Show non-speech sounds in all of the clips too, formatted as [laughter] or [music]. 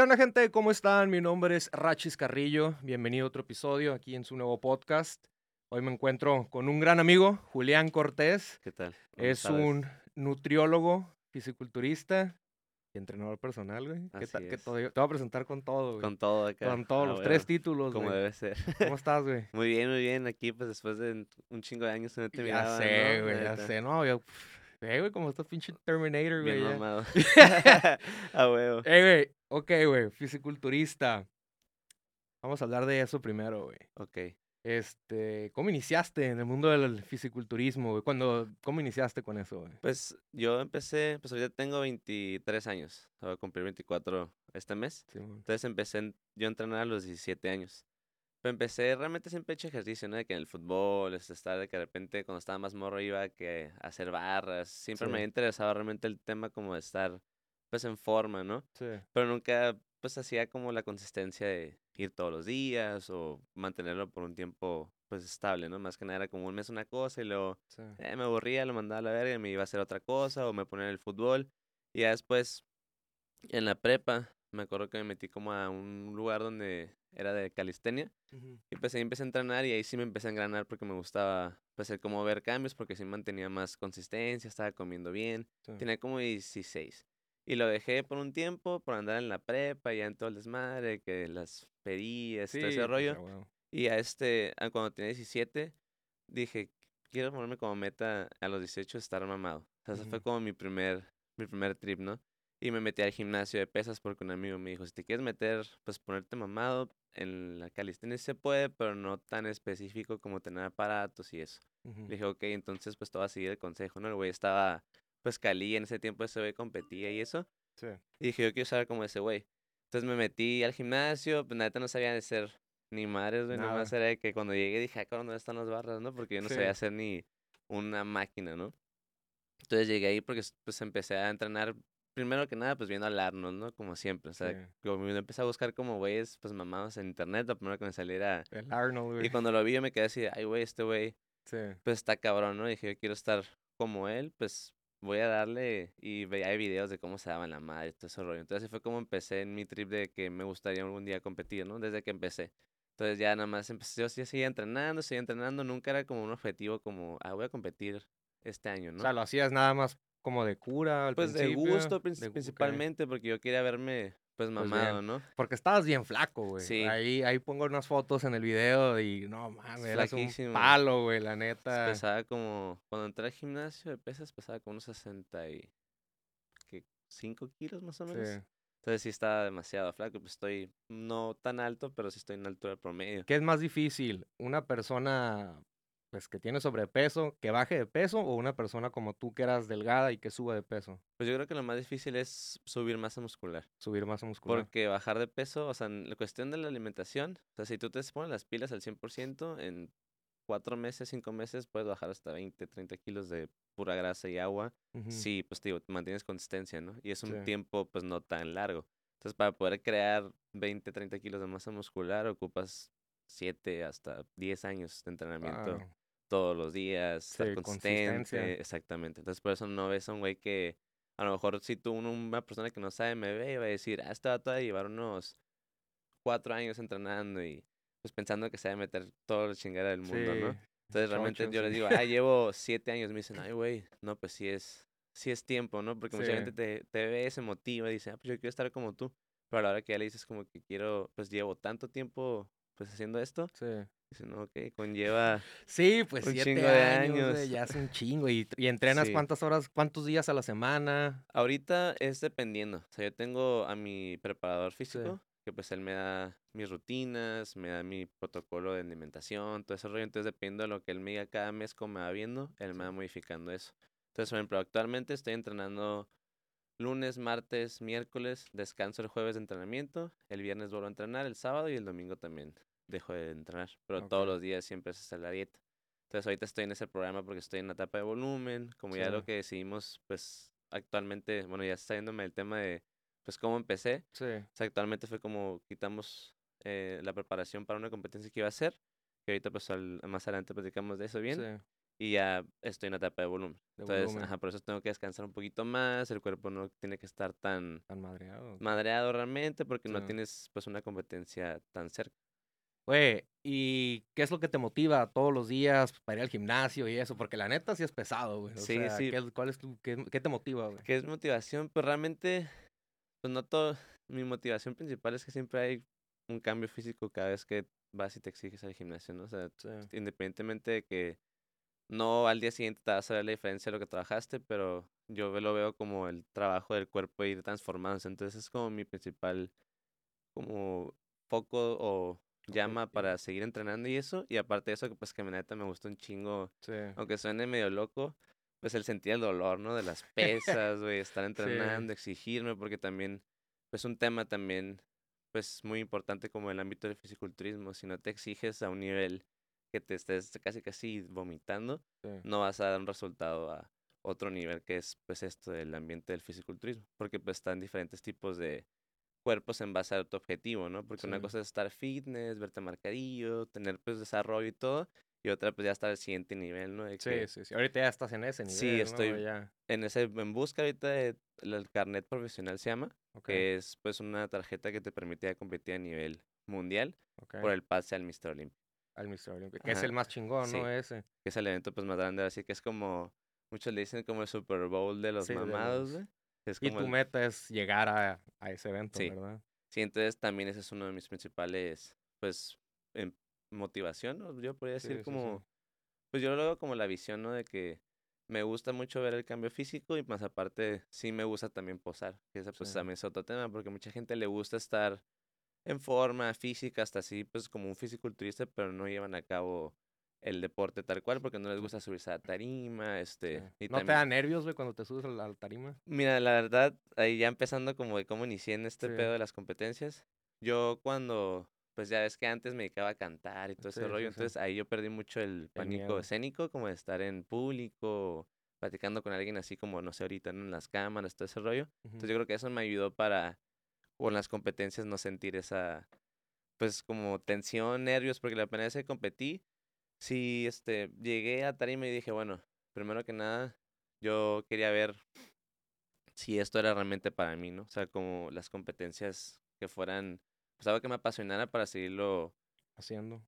¿Qué onda, gente? ¿Cómo están? Mi nombre es Rachis Carrillo. Bienvenido a otro episodio aquí en su nuevo podcast. Hoy me encuentro con un gran amigo, Julián Cortés. ¿Qué tal? Es un nutriólogo, fisiculturista y entrenador personal, güey. ¿Qué Así tal? Que es. te voy a presentar con todo, güey. Con todo acá. Con todos Ah, los bueno, tres títulos, Como güey. debe ser. ¿Cómo estás, güey? [laughs] Muy bien, muy bien. Aquí, pues después de un chingo de años no te Ya miraba, sé, ¿no? güey, ya sé. No, yo... Eh, güey, como estás pinche Terminator, güey. Bien mamado. [laughs] [laughs] A huevo. Eh, güey, ok, güey, fisiculturista. Vamos a hablar de eso primero, güey. Ok. Este, ¿cómo iniciaste en el mundo del fisiculturismo, güey? Cuando, ¿cómo iniciaste con eso, güey? Pues yo empecé, pues ahorita tengo 23 años. Voy a cumplir 24 este mes. Sí. Entonces empecé yo a entrenar a los 17 años. Pero empecé, realmente siempre he hecho ejercicio, ¿no? De que en el fútbol, este, estar de que de repente cuando estaba más morro iba que a hacer barras. Siempre me Sí. ha interesado realmente el tema como de estar, pues, en forma, ¿no? Sí. Pero nunca, pues, hacía como la consistencia de ir todos los días o mantenerlo por un tiempo, pues, estable, ¿no? Más que nada era como un mes una cosa y luego sí. eh, me aburría, lo mandaba a la verga y me iba a hacer otra cosa o me ponía en el fútbol. Y ya después, en la prepa, me acuerdo que me metí como a un lugar donde era de calistenia Ujú. y pues ahí empecé a entrenar y ahí sí me empecé a engranar porque me gustaba, pues, el como ver cambios porque sí mantenía más consistencia, estaba comiendo bien. Sí. Tenía como 16. Y lo dejé por un tiempo por andar en la prepa, ya en todo el desmadre, que las pedías, todo Sí, ese pues, rollo. a huevo. Y a este, a cuando tenía 17, dije, quiero ponerme como meta a los 18 estar mamado. O sea, ese fue como mi primer, mi primer trip, ¿no? Y me metí al gimnasio de pesas porque un amigo me dijo, si te quieres meter, pues ponerte mamado, en la calistenia se puede, pero no tan específico como tener aparatos y eso. Ujú. Le dije, ok, entonces pues voy a seguir el consejo, ¿no? El güey estaba, pues Cali, en ese tiempo ese güey competía y eso. Sí. Y dije, yo quiero ser como ese güey. Entonces me metí al gimnasio, pues neta no sabía de ser ni madres, güey. Nada. era de que cuando llegué dije, ah, ¿dónde están las barras, no? Porque yo no Sí. sabía hacer ni una máquina, ¿no? Entonces llegué ahí porque pues empecé a entrenar, primero que nada, pues viendo al Arnold, ¿no? Como siempre, o sea, Sí. como empecé a buscar como güeyes, pues mamados en internet, lo primero que me saliera. El Arnold, güey. Y cuando lo vi yo me quedé así, ay, güey, este güey Sí. pues está cabrón, ¿no? Dije, yo quiero estar como él, pues voy a darle y veía hay videos de cómo se daban la madre todo ese rollo. Entonces así fue como empecé en mi trip de que me gustaría algún día competir, ¿no? Desde que empecé. Entonces ya nada más empecé, yo sí seguía entrenando, seguía entrenando, nunca era como un objetivo como, ah, voy a competir este año, O ¿no? sea, lo hacías nada más como de cura al pues de gusto de principalmente, porque yo quería verme pues Pues mamado. ¿no? Porque estabas bien flaco, güey. Sí. Ahí, ahí pongo unas fotos en el video y no mames, eras un palo, güey, la neta. Pesaba como, cuando entré al gimnasio de pesas pesaba como unos 65 kilos más o menos. Sí. Entonces sí estaba demasiado flaco, pues estoy no tan alto, pero sí estoy en altura promedio. ¿Qué es más difícil? ¿Una persona pues que tiene sobrepeso, que baje de peso o una persona como tú que eras delgada y que suba de peso? Pues yo creo que lo más difícil es subir masa muscular, Subir masa muscular. porque bajar de peso, o sea, en la cuestión de la alimentación, o sea, si tú te pones las pilas al 100%, en cuatro meses, cinco meses, puedes bajar hasta 20, 30 kilos de pura grasa y agua. Ujú. Sí, pues te digo, mantienes consistencia, ¿no? Y es un Sí. tiempo pues no tan largo. Entonces para poder crear 20, 30 kilos de masa muscular ocupas 7 hasta 10 años de entrenamiento Claro. Todos los días, Sí, consistente, consistencia. exactamente. Entonces por eso no ves a un güey que a lo mejor si tú una persona que no sabe me ve y va a decir, ah, este vato va a llevar unos cuatro años entrenando y pues pensando que se va a meter todo el chingada del mundo, ¿no? Entonces realmente yo les digo, ah, llevo siete años. Me dicen, ay, güey, no, pues sí es, sí es tiempo, ¿no? Porque mucha gente te, te ve, se motiva y dice, ah, pues yo quiero estar como tú. Pero a la hora que ya le dices como que quiero, pues llevo tanto tiempo pues haciendo esto, Sí. No, ok, conlleva, Sí, pues Un siete años, ya es un [laughs] chingo. ¿Y, y entrenas Sí. cuántas horas, cuántos días a la semana? ahorita es dependiendo. O sea, yo tengo a mi preparador físico, que pues él me da mis rutinas, me da mi protocolo de alimentación, todo ese rollo. Entonces, dependiendo de lo que él me diga cada mes, como me va viendo, él me va modificando eso. Entonces, por ejemplo, actualmente estoy entrenando lunes, martes, miércoles, descanso el jueves de entrenamiento, el viernes vuelvo a entrenar, el sábado y el domingo también dejo de entrenar, pero todos Ok. los días siempre es la dieta. Entonces ahorita estoy en ese programa porque estoy en la etapa de volumen, como ya Sí. lo que decidimos, pues actualmente, bueno, ya está yéndome el tema de, pues cómo empecé. Sí. O sea, actualmente fue como quitamos eh, la preparación para una competencia que iba a hacer, que ahorita pues al- más adelante platicamos de eso bien. sí. y ya estoy en la etapa de volumen. De Entonces, volumen. ajá, por eso tengo que descansar un poquito más, el cuerpo no tiene que estar tan Tan madreado. madreado realmente porque no Sí. tienes pues una competencia tan cerca. Güey, ¿y qué es lo que te motiva todos los días para ir al gimnasio y eso? Porque la neta sí es pesado, güey. O Sí, sea, sí. ¿qué, cuál es tu, qué, qué te motiva, güey? ¿Qué es motivación? Pues realmente, pues no todo, mi motivación principal es que siempre hay un cambio físico cada vez que vas y te exiges al gimnasio, ¿no? O sea, Sí. independientemente de que no al día siguiente te vas a ver la diferencia de lo que trabajaste, pero yo lo veo como el trabajo del cuerpo ir transformándose. Entonces es como mi principal como foco o llama para seguir entrenando y eso. Y aparte de eso, que pues que neta me gusta un chingo, Sí. aunque suene medio loco, pues el sentir el dolor, ¿no? De las pesas, güey, estar [laughs] entrenando, exigirme, porque también, pues un tema también, pues muy importante como el ámbito del fisiculturismo. Si no te exiges a un nivel que te estés casi casi vomitando, sí. no vas a dar un resultado a otro nivel que es pues esto del ambiente del fisiculturismo, porque pues están diferentes tipos de cuerpos en base a tu objetivo, ¿no? Porque una cosa es estar fitness, verte marcadillo, tener pues desarrollo y todo, y otra pues ya estar al siguiente nivel, ¿no? De que Sí, sí, sí. Ahorita ya estás en ese nivel, Sí, ¿no? estoy- Ya. En ese, en busca ahorita de- el carnet profesional se llama, Ok, que es pues una tarjeta que te permite ya competir a nivel mundial ok. por el pase al Mr. Olympia, Al Mr. Olympia, que es el más chingón, sí. ¿no? Ese. que es el evento pues más grande, así que es como, muchos le dicen como el Super Bowl de los Sí, de mamados, güey. Es Y tu el- meta es llegar a, a ese evento, Sí. ¿verdad? Sí, entonces también ese es uno de mis principales, pues, em, motivación, ¿no? Yo podría decir sí, sí. como, pues yo lo veo como la visión, ¿no? De que me gusta mucho ver el cambio físico y más aparte sí me gusta también posar, que ese pues también es otro tema, porque mucha gente le gusta estar en forma física, hasta así, pues como un fisiculturista, pero no llevan a cabo el deporte tal cual, porque no les gusta subirse a la tarima, este, Sí. y ¿No te da nervios, güey, cuando te subes al, al tarima? Mira, la verdad, ahí ya empezando como de cómo inicié en este Sí. pedo de las competencias, yo cuando, pues ya ves que antes me dedicaba a cantar y todo ese Sí, sí, rollo, entonces ahí yo perdí mucho el pánico escénico, como de estar en público, platicando con alguien así como, no sé, ahorita ¿no? en las cámaras, todo ese rollo. Entonces yo creo que eso me ayudó para, con las competencias, no sentir esa, pues como tensión, nervios, porque la primera vez que competí, sí, este, llegué a tarima y dije, bueno, primero que nada, yo quería ver si esto era realmente para mí, ¿no? O sea, como las competencias que fueran, pues algo que me apasionara para seguirlo. Haciendo.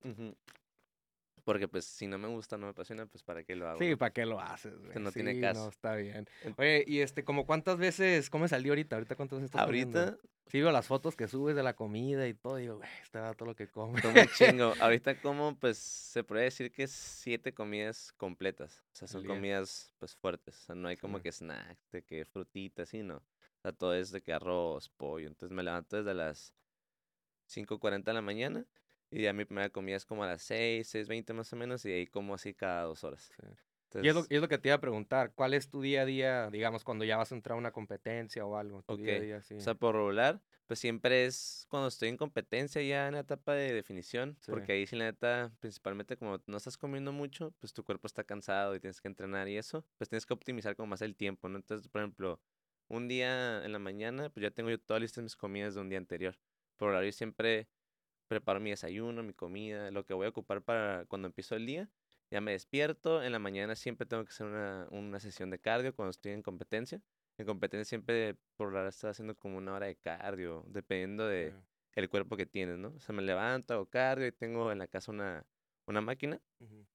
Porque pues si no me gusta, no me apasiona, pues para qué lo hago. Sí? ¿para qué lo haces, güey? no tiene caso. No, está bien. En- Oye, y este, como cuántas veces comes al día ahorita? ¿Ahorita cuántas veces estás comiendo? Ahorita, Sí, veo las fotos que subes de la comida y todo, digo, güey, este va todo lo que come. como un [laughs] chingo. Ahorita como, pues, se puede decir que es siete comidas completas. O sea, son comidas, pues, fuertes. O sea, no hay como Sí. que snacks, de que frutitas, sí, no. O sea, todo es de que arroz, pollo. Entonces me levanto desde las 5.40 de la mañana. Y ya mi primera comida es como a las 6, 6.20 más o menos. Y ahí como así cada dos horas. Sí. Y es, lo, es lo que te iba a preguntar, ¿cuál es tu día a día, digamos, cuando ya vas a entrar a una competencia o algo? Tu día a Ok, día, sí. O sea, por regular, pues siempre es cuando estoy en competencia ya en la etapa de definición, Sí. porque ahí sí la neta, principalmente como no estás comiendo mucho, pues tu cuerpo está cansado y tienes que entrenar y eso, pues tienes que optimizar como más el tiempo, ¿no? Entonces, por ejemplo, un día en la mañana, pues ya tengo yo todas listas mis comidas de un día anterior. Por horario siempre preparo mi desayuno, mi comida, lo que voy a ocupar para cuando empiezo el día. Ya me despierto, en la mañana siempre tengo que hacer una, una sesión de cardio cuando estoy en competencia. En competencia siempre por hora estoy haciendo como una hora de cardio, dependiendo de el cuerpo que tienes, ¿no? O sea, me levanto, hago cardio y tengo en la casa una, una máquina. Ujú.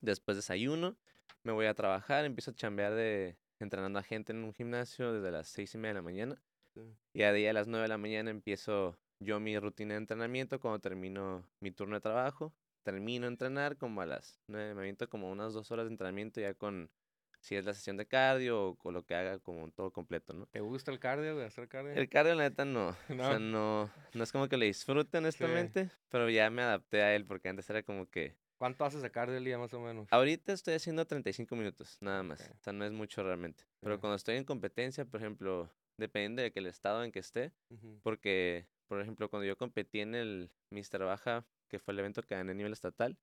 Después desayuno, me voy a trabajar, empiezo a chambear de entrenando a gente en un gimnasio desde las seis y media de la mañana. Sí. Y a día a las nueve de la mañana empiezo yo mi rutina de entrenamiento cuando termino mi turno de trabajo. Termino de entrenar como a las nueve, me aviento como unas dos horas de entrenamiento ya con, si es la sesión de cardio o con lo que haga como todo completo, ¿no? ¿Te gusta el cardio, güey, hacer cardio? El cardio, la neta, no. [laughs] O sea, No. no, no es como que le disfrute, honestamente, pero ya me adapté a él porque antes era como que... ¿Cuánto haces de cardio al día más o menos? Ahorita estoy haciendo 35 minutos, nada más. Ok. O sea, no es mucho realmente. Pero Sí. cuando estoy en competencia, por ejemplo, depende de que el estado en que esté, Ujú. porque, por ejemplo, cuando yo competí en el Mr. Baja, que fue el evento que gané a nivel estatal,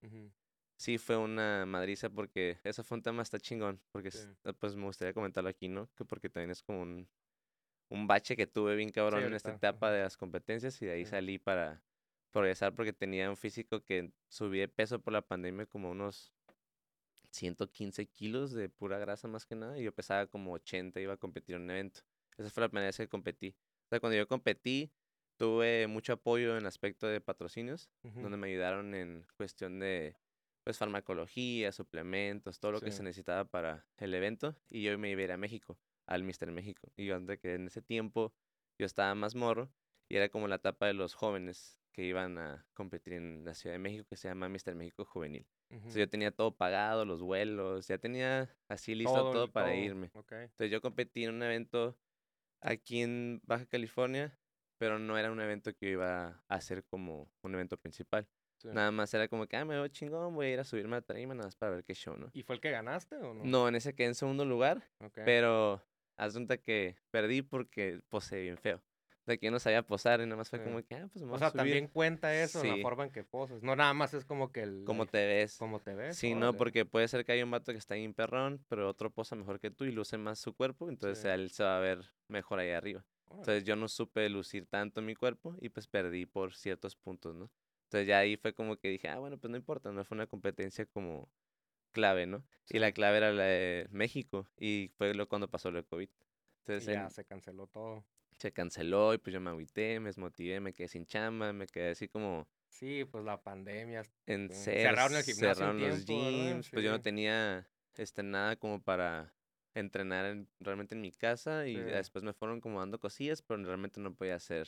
sí fue una madriza porque eso fue un tema hasta chingón, porque Sí. eh, pues me gustaría comentarlo aquí, ¿no? Que porque también es como un, un bache que tuve bien cabrón en esta etapa de las competencias y de ahí salí para progresar porque tenía un físico que subí de peso por la pandemia como unos 115 kilos de pura grasa más que nada y yo pesaba como 80, iba a competir en un evento. Esa fue la primera vez que competí. O sea, cuando yo competí, tuve mucho apoyo en el aspecto de patrocinios, donde me ayudaron en cuestión de pues farmacología, suplementos, todo lo que se necesitaba para el evento y yo me iba a ir a México, al Mister México. Y yo antes que en ese tiempo yo estaba más morro y era como la etapa de los jóvenes que iban a competir en la Ciudad de México que se llama Mister México Juvenil. Entonces yo tenía todo pagado, los vuelos, ya tenía así listo todo, para irme. Entonces yo competí en un evento aquí en Baja California, pero no era un evento que iba a ser como un evento principal. Nada más era como que, ah, me veo chingón, voy a ir a subirme a la tarima nada más para ver qué show, ¿no? ¿Y fue el que ganaste o no? No, en ese quedé en segundo lugar, pero asunta que perdí porque posé bien feo. De que yo no sabía posar y nada más fue como que, ah, pues me O sea, también cuenta eso, la forma en que posas. No nada más es como que el... Como te ves. Como te ves. Sí, no, porque puede ser que haya un vato que está ahí en perrón, pero otro posa mejor que tú y luce más su cuerpo, entonces él se va a ver mejor ahí arriba. Entonces yo no supe lucir tanto mi cuerpo y pues perdí por ciertos puntos, ¿no? Entonces ya ahí fue como que dije, ah, bueno, pues no importa, no fue una competencia como clave, ¿no? Y la clave era la de México y fue lo cuando pasó lo de COVID. Entonces, ya se canceló todo. Se canceló y pues yo me agüité, me desmotivé, me quedé sin chamba, me quedé así como... Sí, pues la pandemia. En cerraron el gimnasio Cerraron los gyms, pues yo no tenía este, nada como para entrenar realmente en mi casa y después me fueron como dando cosillas, pero realmente no podía hacer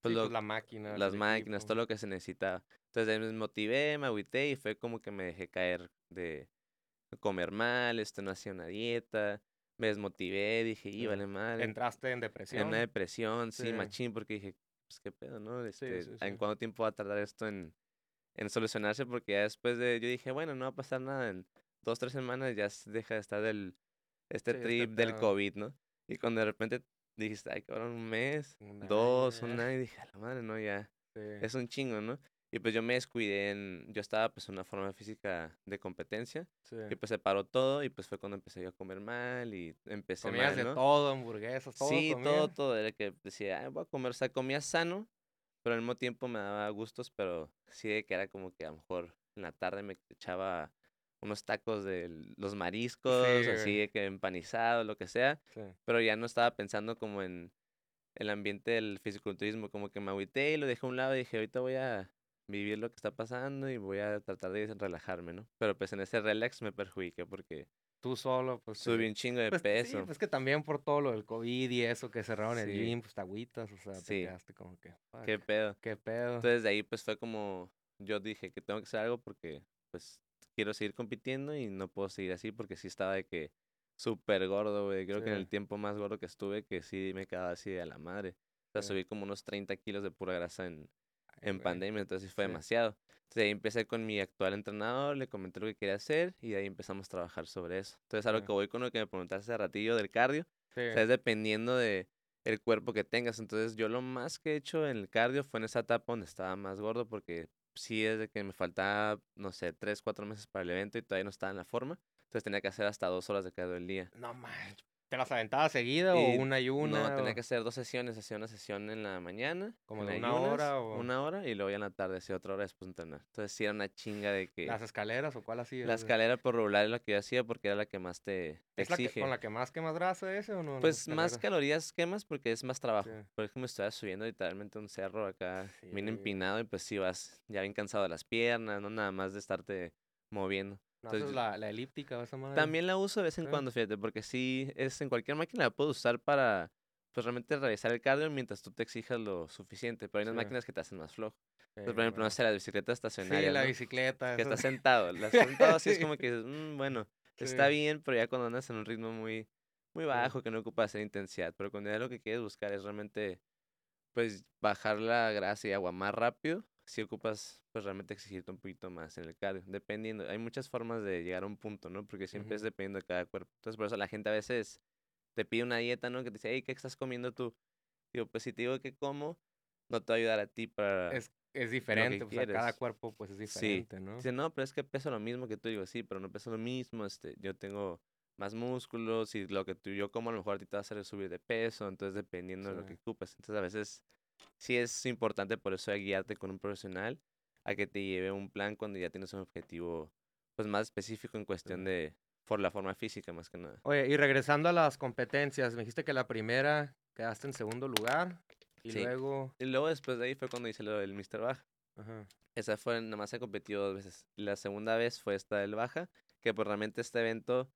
pues, pues, la máquina. Las máquinas, todo lo que se necesitaba. Entonces me motivé, me agüité y fue como que me dejé caer de comer mal, esto no hacía una dieta. Me desmotivé, dije, y vale mal. ¿Entraste en depresión? En una depresión, sí, machín, porque dije, pues qué pedo, ¿no? Este, ¿En cuánto tiempo va a tardar esto en, en solucionarse? Porque ya después de, yo dije, bueno, no va a pasar nada, en dos, tres semanas ya deja de estar del, este, este trip del COVID, ¿no? Y cuando de repente dijiste, ay, cabrón, un mes, dos, un año, y dije, a la madre, no, ya. Es un chingo, ¿no? Y pues yo me descuidé en, yo estaba pues en una forma física de competencia. Y pues se paró todo y pues fue cuando empecé yo a comer mal y empecé Comías mal, de todo, hamburguesas, todo Sí, todo, todo. Era que decía, ay, voy a comer, o sea, comía sano, pero al mismo tiempo me daba gustos, pero sí de que era como que a lo mejor en la tarde me echaba unos tacos de los mariscos, así que empanizado, lo que sea. Pero ya no estaba pensando como en el ambiente del fisiculturismo, como que me agüité y lo dejé a un lado y dije, ahorita voy a vivir lo que está pasando y voy a tratar de relajarme, ¿no? Pero pues en ese relax me perjudiqué porque... Tú solo, pues... Subí un chingo de pues, peso. Sí, pues que también por todo lo del COVID y eso, que cerraron el gym, pues te agüitas, o sea, te quedaste como que... ¿Qué pedo? ¿Qué pedo? Entonces de ahí pues fue como... Yo dije que tengo que hacer algo porque pues quiero seguir compitiendo y no puedo seguir así porque sí estaba de que súper gordo, güey. Creo que en el tiempo más gordo que estuve, que sí me quedaba así de la madre. O sea, subí como unos 30 kilos de pura grasa en, en pandemia, entonces sí fue demasiado. Entonces ahí empecé con mi actual entrenador, le comenté lo que quería hacer y de ahí empezamos a trabajar sobre eso. Entonces a lo que voy con lo que me preguntaste hace ratillo del cardio, o sea, es dependiendo de el cuerpo que tengas. Entonces yo lo más que he hecho en el cardio fue en esa etapa donde estaba más gordo porque sí es de que me faltaba, no sé, tres, cuatro meses para el evento y todavía no estaba en la forma. Entonces tenía que hacer hasta dos horas de cada día. No manches. ¿Te las aventabas seguida o una y una? No, tenía que hacer dos sesiones. Hacía una sesión en la mañana. ¿Como de una hora o...? Una hora y luego ya en la tarde hacía otra hora después de entrenar. Entonces sí era una chinga de que... ¿Las escaleras o cuál hacías? La escalera por regular es la que yo hacía porque era la que más te, ¿Es exige. ¿Con la que más quemas grasa ese o no? Pues más calorías quemas porque es más trabajo. Por ejemplo, estaba subiendo literalmente un cerro acá bien empinado y pues sí vas ya bien cansado de las piernas, no nada más de estarte moviendo. Entonces, la, la, elíptica esa madre? También la uso de vez en cuando, fíjate, porque sí, es en cualquier máquina la puedo usar para, pues realmente realizar el cardio mientras tú te exijas lo suficiente, pero hay unas máquinas que te hacen más flojo. por ejemplo, no sé, la bicicleta estacionaria. Sí, la bicicleta. Que estás sentado. La [laughs] sentado así es como que dices, mm, bueno, está bien, pero ya cuando andas en un ritmo muy, muy bajo, que no ocupa hacer intensidad. Pero cuando ya lo que quieres buscar es realmente, pues, bajar la grasa y agua más rápido, si ocupas pues realmente exigirte un poquito más en el cardio, dependiendo, hay muchas formas de llegar a un punto, ¿no? Porque siempre es dependiendo de cada cuerpo. Entonces, por eso la gente a veces te pide una dieta, ¿no? Que te dice, hey, ¿qué estás comiendo tú? Digo, pues si te digo que como, no te va a ayudar a ti para... Es, es diferente, o sea, cada cuerpo pues es diferente, ¿no? Dice, no, pero es que peso lo mismo que tú. Digo, sí, pero no peso lo mismo, este, yo tengo más músculos y lo que tú yo como a lo mejor a ti te va a hacer subir de peso, entonces dependiendo de lo que ocupes. Entonces a veces sí es importante por eso guiarte con un profesional a que te lleve un plan cuando ya tienes un objetivo pues más específico en cuestión de por la forma física más que nada. Oye, y regresando a las competencias, me dijiste que la primera quedaste en segundo lugar y Sí. luego... Y luego después de ahí fue cuando hice lo del Mr. Baja. Ajá. Esa fue, nada más he competido dos veces. La segunda vez fue esta del Baja, que pues realmente este evento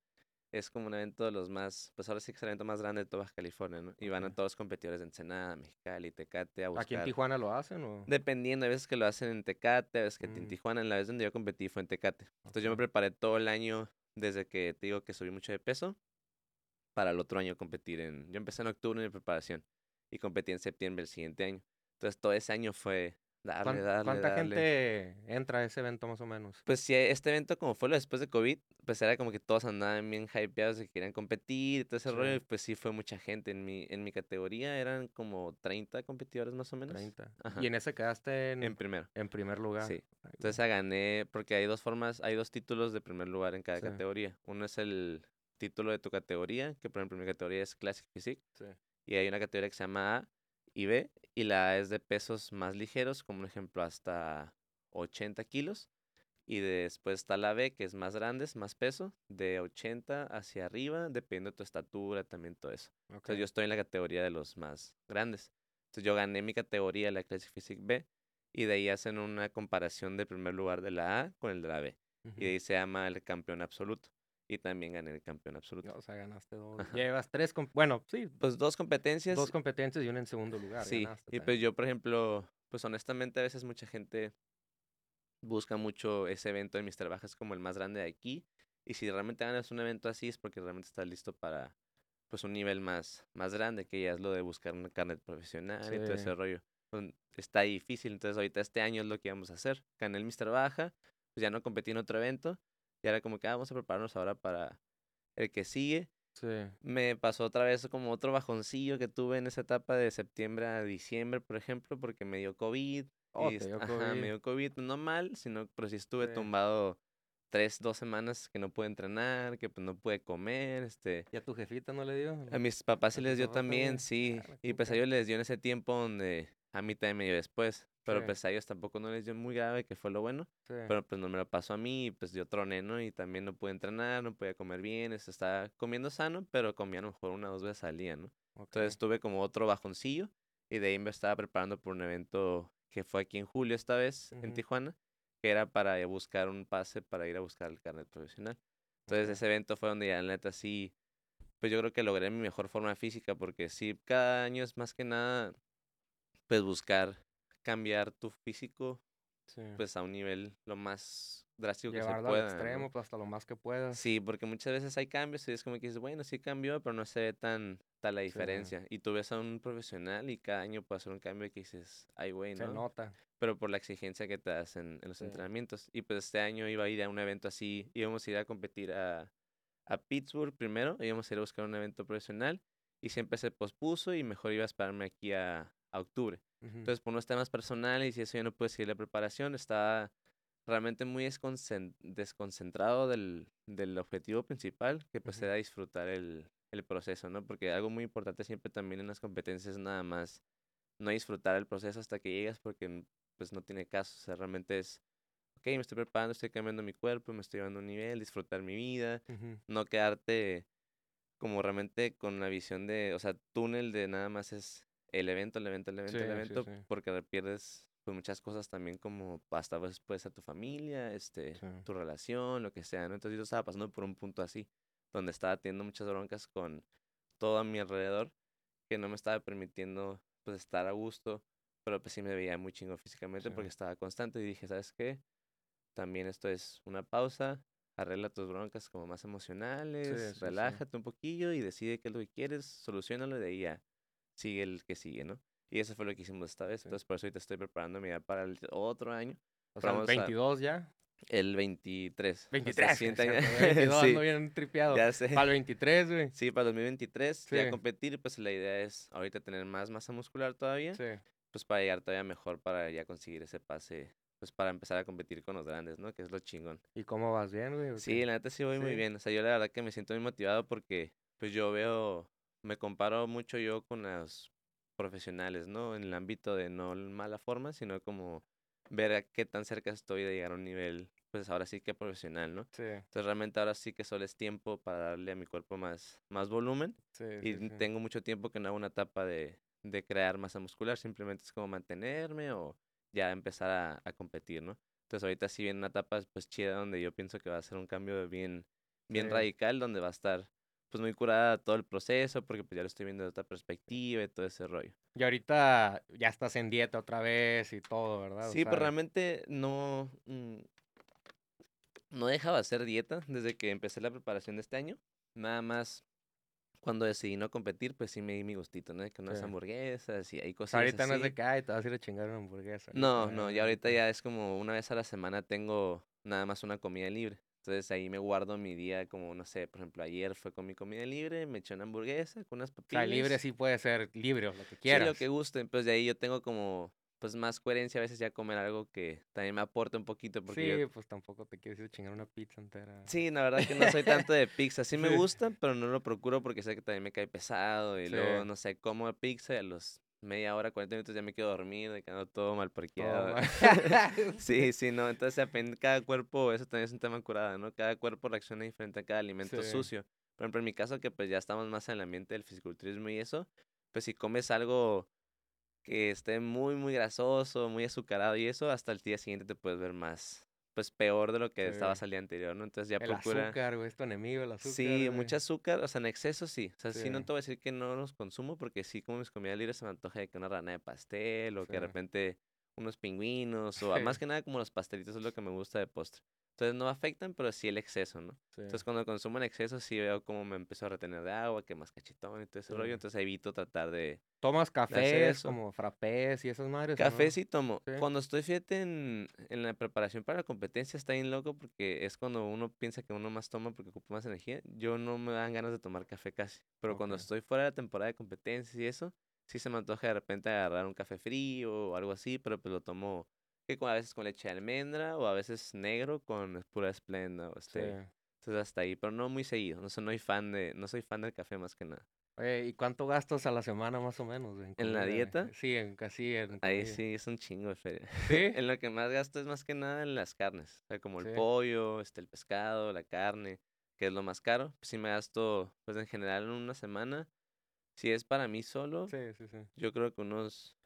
es como un evento de los más, pues ahora sí que es el evento más grande de toda Baja California, ¿no? Y van a todos los competidores de Ensenada, Mexicali, Tecate a buscar. ¿Aquí en Tijuana lo hacen o...? Dependiendo, hay veces que lo hacen en Tecate, a veces que en Mm. Tijuana. En la vez donde yo competí fue en Tecate. Entonces yo me preparé todo el año desde que te digo que subí mucho de peso para el otro año competir en... Yo empecé en octubre en mi preparación y competí en septiembre el siguiente año. Entonces todo ese año fue darle, ¿Cuán- darle, ¿Cuánta gente entra a ese evento más o menos? Pues sí, este evento como fue lo después de COVID, pues era como que todos andaban bien hypeados de que querían competir y todo ese Sí. rollo. Y pues sí fue mucha gente. En mi, en mi categoría eran como 30 competidores más o menos. 30. Ajá. Y en ese quedaste en, En primero. en primer lugar. Sí. Entonces gané, porque hay dos formas, hay dos títulos de primer lugar en cada Sí. categoría. Uno es el título de tu categoría, que por ejemplo mi categoría es Classic Physique, sí. y hay una categoría que se llama A y B, y la A es de pesos más ligeros, como un ejemplo hasta 80 kilos, y después está la B, que es más grandes, más peso, de 80 hacia arriba, dependiendo de tu estatura, también todo eso. Entonces yo estoy en la categoría de los más grandes. Entonces yo gané mi categoría, la Classic Physique B, y de ahí hacen una comparación del primer lugar de la A con el de la B. Y de ahí se llama el campeón absoluto. Y también gané el campeón absoluto. O sea, ganaste dos. Ajá. Llevas tres... Bueno, sí, Pues dos competencias. dos competencias y una en segundo lugar. sí. ganaste Y también. pues yo, por ejemplo, pues honestamente a veces mucha gente busca mucho ese evento de Mr. Bajas como el más grande de aquí. Y si realmente ganas un evento así es porque realmente estás listo para pues un nivel más, más grande, que ya es lo de buscar una carnet profesional y todo Sí. ese rollo. Pues, Está difícil, entonces ahorita este año es lo que vamos a hacer. Gané el Mr. Baja, pues ya no competí en otro evento. Y ahora como que ah, vamos a prepararnos ahora para el que sigue. Sí. Me pasó otra vez como otro bajoncillo que tuve en esa etapa de septiembre a diciembre, por ejemplo, porque me dio COVID. Oh, y dio ajá, COVID. me dio COVID, no mal, sino pero sí estuve Sí. tumbado tres, dos semanas que no pude entrenar, que pues no pude comer, este... ¿Y a tu jefita no le dio? A mis papás sí ¿A les dio también, sí. Ah, Y pues a ellos les dio en ese tiempo donde a mí también me dio después. Pero Sí. pues a ellos tampoco no les dio muy grave, que fue lo bueno. Sí. Pero pues no me lo pasó a mí y pues yo troné, ¿no? Y también no pude entrenar, no podía comer bien, este, estaba comiendo sano, pero comía a lo mejor una o dos veces al día, ¿no? Ok. Entonces tuve como otro bajoncillo y de ahí me estaba preparando por un evento que fue aquí en julio esta vez, en Ujú. Tijuana, que era para buscar un pase para ir a buscar el carnet profesional. Entonces Ok. ese evento fue donde ya la neta sí, pues yo creo que logré mi mejor forma física porque sí, cada año es más que nada, pues buscar cambiar tu físico Sí. pues a un nivel lo más drástico que se Llevarlo pueda. al ¿no? extremo, pues hasta lo más que puedas. Sí, porque muchas veces hay cambios y es como que dices, bueno, sí cambió, pero no se ve tan, tan la Sí. diferencia. Y tú ves a un profesional y cada año puede hacer un cambio que dices, ay, güey, Se ¿no? nota. Pero por la exigencia que te hacen en los Sí. entrenamientos. Y pues este año iba a ir a un evento así, íbamos a ir a competir a, a Pittsburgh primero, íbamos a ir a buscar un evento profesional y siempre se pospuso y mejor iba a esperarme aquí a, a octubre. Ujú. Entonces, por unos temas personales y eso ya no pude seguir la preparación, estaba realmente muy desconcen- desconcentrado del, del objetivo principal, que pues Ujú. era disfrutar el, el proceso, ¿no? Porque algo muy importante siempre también en las competencias nada más no disfrutar el proceso hasta que llegas porque pues no tiene caso, o sea, realmente es, ok, me estoy preparando, estoy cambiando mi cuerpo, me estoy llevando a un nivel, disfrutar mi vida, Ujú. no quedarte como realmente con la visión de, o sea, túnel de nada más es el evento, el evento, el evento, Sí, el evento, sí. porque pierdes pues muchas cosas también como hasta a veces puede ser tu familia, este, tu relación, lo que sea, ¿no? Entonces yo estaba pasando por un punto así, donde estaba teniendo muchas broncas con todo a mi alrededor, que no me estaba permitiendo pues estar a gusto, pero pues sí me veía muy chingo físicamente porque estaba constante y dije, ¿sabes qué? También esto es una pausa, arregla tus broncas como más emocionales, relájate un poquillo y decide qué es lo que quieres, solucionalo y de ahí ya sigue el que sigue, ¿no? Y eso fue lo que hicimos esta vez. Sí. Entonces, por eso ahorita estoy preparándome ya para el otro año, O sea, el vamos a- 22 ya. el 23. o sea, 23. siguiente es año. cierto, 22 [laughs] Sí, ando bien tripeado. ya sé. Para el 23, güey. Sí, para 2023 Sí. ya competir, pues la idea es ahorita tener más masa muscular todavía, Sí. pues para llegar todavía mejor para ya conseguir ese pase, pues para empezar a competir con los grandes, ¿no? Que es lo chingón. ¿Y cómo vas bien, güey? o Sí, la neta sí voy muy bien. O sea, yo la verdad que me siento muy motivado porque pues yo veo, me comparo mucho yo con los profesionales, ¿no? En el ámbito de no mala forma, sino como ver a qué tan cerca estoy de llegar a un nivel pues ahora sí que profesional, ¿no? Sí, Entonces realmente ahora sí que solo es tiempo para darle a mi cuerpo más, más volumen sí, y sí, tengo mucho tiempo que no hago una etapa de, de crear masa muscular, simplemente es como mantenerme o ya empezar a, a competir, ¿no? Entonces ahorita sí viene una etapa pues chida donde yo pienso que va a ser un cambio bien, bien radical, donde va a estar pues muy curada todo el proceso, porque pues ya lo estoy viendo de otra perspectiva y todo ese rollo. Y ahorita ya estás en dieta otra vez y todo, ¿verdad? O Sí, pero sea, realmente no, mm, no dejaba de hacer dieta desde que empecé la preparación de este año. Nada más cuando decidí no competir, pues sí me di mi gustito, ¿no? Que unas Sí. hamburguesas y hay o cosas ahorita no es así. de que, ay, te vas a ir a chingar una hamburguesa. No, no, ah, ya ahorita ok. ya es como una vez a la semana tengo nada más una comida libre. Entonces ahí me guardo mi día como, no sé, por ejemplo, ayer fue con mi comida libre, me eché una hamburguesa con unas O sea, libre papitas. sí puede ser libre lo que Sí, quieras. lo que guste. Pues de ahí yo tengo como, pues más coherencia a veces ya comer algo que también me aporta un poquito porque yo Sí, pues tampoco te quieres ir a chingar una pizza entera. Sí, la verdad que no soy [laughs] tanto de pizza. Sí me Sí. gusta, pero no lo procuro porque sé que también me cae pesado. Y Sí. luego, no sé, como pizza y a los media hora, 40 minutos ya me quedo dormido y quedo todo mal parqueado. mal. [laughs] [laughs] Sí, sí, no. Entonces, cada cuerpo, eso también es un tema curado, ¿no? Cada cuerpo reacciona diferente a cada alimento Sí. sucio. Por ejemplo, en mi caso, que pues ya estamos más en el ambiente del fisiculturismo y eso, pues si comes algo que esté muy, muy grasoso, muy azucarado y eso, hasta el día siguiente te puedes ver más, pues peor de lo que Sí. estabas al día anterior, ¿no? Entonces ya El procura... azúcar, güey, es tu enemigo, el azúcar. Sí, güey. mucho azúcar, o sea, en exceso sí. O sea, sí. no te voy a decir que no los consumo porque sí como mis comidas libres se me antoja de que una rana de pastel o que de repente unos pingüinos o [laughs] más que nada como los pastelitos es lo que me gusta de postre. Entonces no afectan, pero sí el exceso, ¿no? Sí. Entonces cuando consumo en exceso sí veo cómo me empiezo a retener de agua, que más cachetón y todo ese rollo. Entonces evito tratar de... ¿Tomas cafés como frappés y esas madres? Café no? sí tomo. Sí. Cuando estoy, fíjate, en, en la preparación para la competencia está bien loco porque es cuando uno piensa que uno más toma porque ocupa más energía. Yo no me dan ganas de tomar café casi. Pero cuando estoy fuera de la temporada de competencias y eso, sí se me antoja de repente agarrar un café frío o algo así, pero pues lo tomo que a veces con leche de almendra o a veces negro con pura esplenda o Sí. este. Entonces hasta ahí, pero no muy seguido. No soy, no soy fan de, no soy fan del café más que nada. Oye, ¿y cuánto gastas a la semana más o menos? güey, ¿En la dieta? Sí, en casi en Ahí sí es un chingo de feria. [laughs] ¿Sí? En lo que más gasto es más que nada en las carnes, o sea, como el Sí. pollo, este, el pescado, la carne, que es lo más caro. Pues sí me gasto, pues en general en una semana, si es para mí solo, Sí, sí, sí. yo creo que unos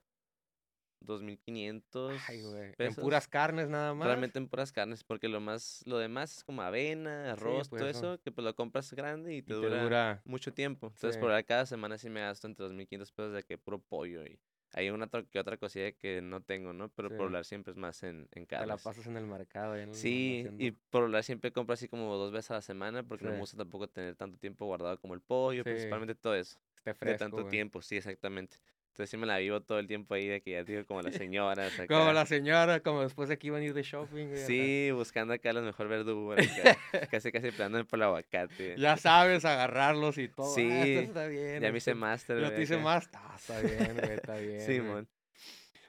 2.500 Ay, güey. En puras carnes nada más. Realmente en puras carnes, porque lo más, lo demás es como avena, arroz, pues todo eso. eso, que pues lo compras grande y y te, te dura, mucho tiempo. Entonces, Sí. por ahí cada semana sí me gasto entre 2.500 pesos de que puro pollo y hay una otra- que otra cosilla que no tengo, ¿no? Pero Sí. por hablar siempre es más en, en Te la carnes. pasas en el mercado. el- Sí, y por general siempre compro así como dos veces a la semana porque no me gusta tampoco tener tanto tiempo guardado como el pollo, principalmente todo eso, Esté de fresco, tanto güey. tiempo, sí, exactamente. Entonces sí me la vivo todo el tiempo ahí de que ya digo como las [laughs] señoras Como acá. la señora, como después de que iban a ir de shopping. güey, acá. Sí, buscando acá las mejor verduras, [laughs] casi casi planeando por el aguacate. Ya sabes agarrarlos y todo. ah, Sí, está bien. ya me hice máster. Ya güey, te hice más. Ah, está bien, güey, está [laughs] bien. güey. Simón.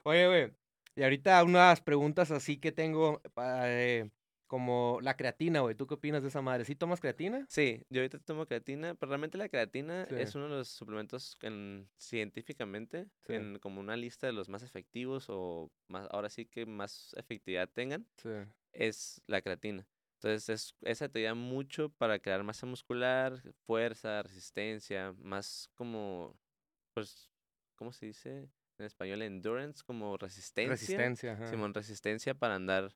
Oye, güey. Y ahorita unas preguntas así que tengo para, eh, como la creatina, güey. ¿Tú qué opinas de esa madre? ¿Sí tomas creatina? Sí, yo ahorita tomo creatina, pero realmente la creatina Sí. es uno de los suplementos en, científicamente, Sí. en como una lista de los más efectivos o más, ahora sí que más efectividad tengan, Sí. es la creatina. Entonces, es, esa te ayuda mucho para crear masa muscular, fuerza, resistencia, más como, pues, ¿cómo se dice en español? Endurance, como resistencia. Resistencia. ajá. Simón, resistencia para andar,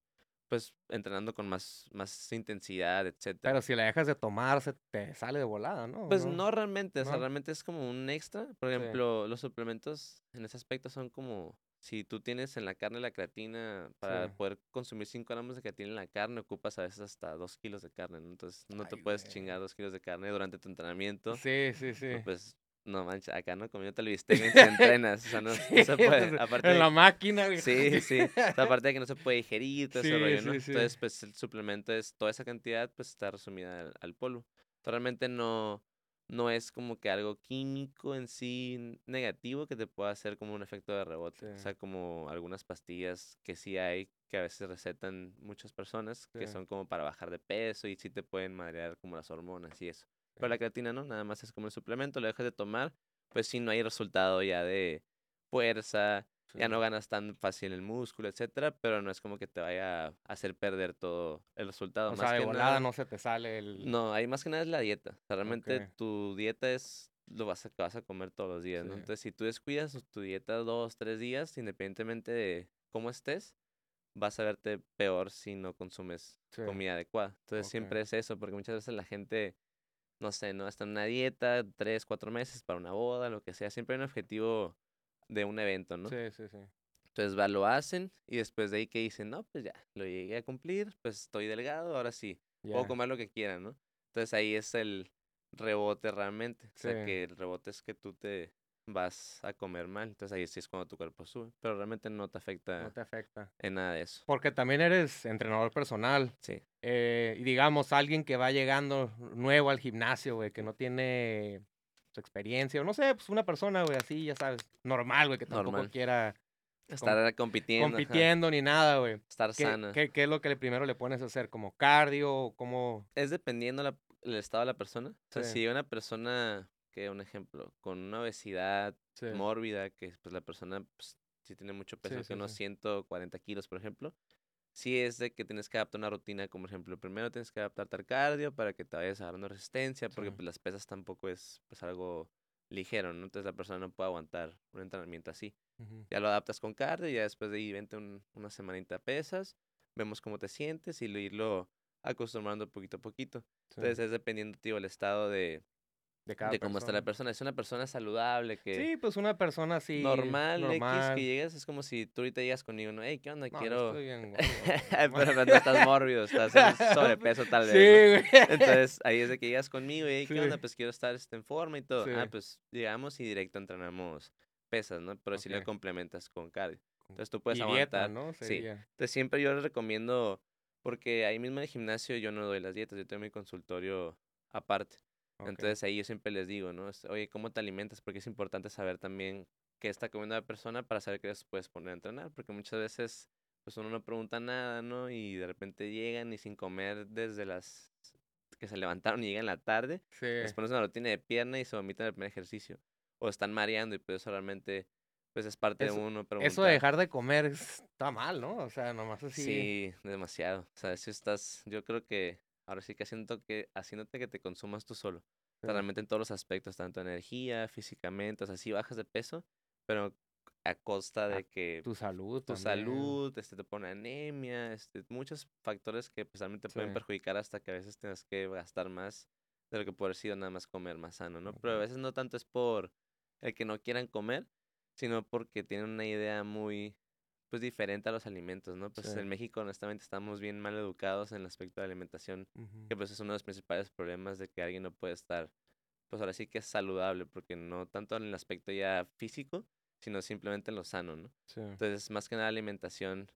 pues, entrenando con más, más intensidad, etcétera. Pero si la dejas de tomar, se te sale de volada, ¿no? Pues no realmente, o sea, realmente es como un extra. Por Sí. ejemplo, los suplementos en ese aspecto son como si tú tienes en la carne la creatina, para Sí. poder consumir 5 gramos de creatina en la carne, ocupas a veces hasta 2 kilos de carne, ¿no? Entonces no te puedes güey. chingar 2 kilos de carne durante tu entrenamiento. Sí, sí, sí. Pues no manches, acá no comiéndote el bistec [laughs] mientras entrenas, o sea, no, se puede. Aparte en de- la máquina, güey. Sí, sí. O sea, aparte de que no se puede digerir, todo ese Sí, rollo, ¿no? sí. Entonces, pues el suplemento es, toda esa cantidad, pues está resumida al, al polvo. Entonces, realmente no, no es como que algo químico en sí negativo que te pueda hacer como un efecto de rebote. O sea, como algunas pastillas que sí hay, que a veces recetan muchas personas, que son como para bajar de peso y sí te pueden madrear como las hormonas y eso. Pero la Sí. creatina no, nada más es como el suplemento, lo dejas de tomar, pues sí no hay resultado ya de fuerza, Ya no ganas tan fácil el músculo, etcétera, pero no es como que te vaya a hacer perder todo el resultado. O más sea, de volada nada, no se te sale el... no, ahí más que nada es la dieta. O sea, realmente Ok. tu dieta es lo vas a, que vas a comer todos los días, ¿no? Sí. Entonces, si tú descuidas tu dieta dos, tres días, independientemente de cómo estés, vas a verte peor si no consumes Sí. comida adecuada. Entonces, Ok. siempre es eso, porque muchas veces la gente, no sé, ¿no? En una dieta, tres, cuatro meses para una boda, lo que sea. Siempre hay un objetivo de un evento, ¿no? Sí, sí, sí. Entonces va, lo hacen y después de ahí que dicen, no, pues ya, lo llegué a cumplir, pues estoy delgado, ahora sí, puedo Ya. comer lo que quiera, ¿no? Entonces ahí es el rebote realmente. O sea, Sí. que el rebote es que tú te vas a comer mal. Entonces ahí sí es cuando tu cuerpo sube. Pero realmente no te afecta No te afecta. en nada de eso. Porque también eres entrenador personal. Sí. eh, y digamos, alguien que va llegando nuevo al gimnasio, güey, que no tiene su experiencia, o no sé, pues una persona, güey, así, ya sabes, normal, güey, que tampoco Normal. quiera Estar compitiendo. ajá, compitiendo ni nada, güey. Estar ¿Qué, sana. qué, qué es lo que primero le pones a hacer? ¿Como cardio? ¿Cómo? Es dependiendo la- el estado de la persona. O sea, Sí. si una persona, que un ejemplo, con una obesidad Sí. mórbida, que pues la persona pues, sí tiene mucho peso, Sí, que sí, unos sí. 140 kilos, por ejemplo, sí es de que tienes que adaptar una rutina, como por ejemplo, primero tienes que adaptarte al cardio para que te vayas agarrando resistencia, porque pues las pesas tampoco es pues algo ligero, ¿no? Entonces la persona no puede aguantar un entrenamiento así. Ujú. Ya lo adaptas con cardio y ya después de ahí vente un- una semanita pesas, vemos cómo te sientes y lo irlo acostumbrando poquito a poquito. Entonces es dependiendo, tío, el estado de, de cada de cómo está la persona. Es una persona saludable que Sí, pues una persona así. normal, X, normal. que llegas, es como si tú ahorita llegas conmigo, ¿no? Hey, ¿qué onda? No, Quiero... estoy bien [laughs] Pero no, no estás mórbido, estás en [laughs] sobrepeso tal Sí, vez, ¿no? güey. Entonces [laughs] ahí es de que llegas conmigo y, hey, ¿qué onda? Sí. Pues quiero estar este, en forma y todo. Ah, Sí. pues llegamos y directo entrenamos pesas, ¿no? Pero si lo complementas con cardio. Entonces tú puedes y aguantar. dieta, ¿no? Sí. Entonces siempre yo les recomiendo, porque ahí mismo en el gimnasio yo no doy las dietas, yo tengo mi consultorio aparte. Ok. Entonces ahí yo siempre les digo, ¿no? Oye, ¿cómo te alimentas? Porque es importante saber también qué está comiendo la persona para saber qué les puedes poner a entrenar. Porque muchas veces, pues uno no pregunta nada, ¿no? Y de repente llegan y sin comer desde las que se levantaron y llegan en la tarde, Sí. les pones una rutina de pierna y se vomitan el primer ejercicio. O están mareando y pues eso realmente, pues es parte Eso- de uno Eso de preguntar. dejar de comer es- está mal, ¿no? O sea, nomás así. Sí, demasiado. O sea, si estás, yo creo que ahora sí que haciendo que, haciéndote que te consumas tú solo. O sea, Sí. realmente en todos los aspectos, tanto energía, físicamente, o sea, sí bajas de peso, pero a costa de que Tu salud. tu también. salud, este, te pone anemia, este, muchos factores que pues, realmente pueden perjudicar hasta que a veces tengas que gastar más de lo que haber sido nada más comer más sano, ¿no? Pero a veces no tanto es por el que no quieran comer, sino porque tienen una idea muy, pues, diferente a los alimentos, ¿no? Pues Sí. en México, honestamente, estamos bien mal educados en el aspecto de alimentación, que pues es uno de los principales problemas de que alguien no puede estar, pues ahora sí que es saludable, porque no tanto en el aspecto ya físico, sino simplemente en lo sano, ¿no? Sí. Entonces, más que nada alimentación,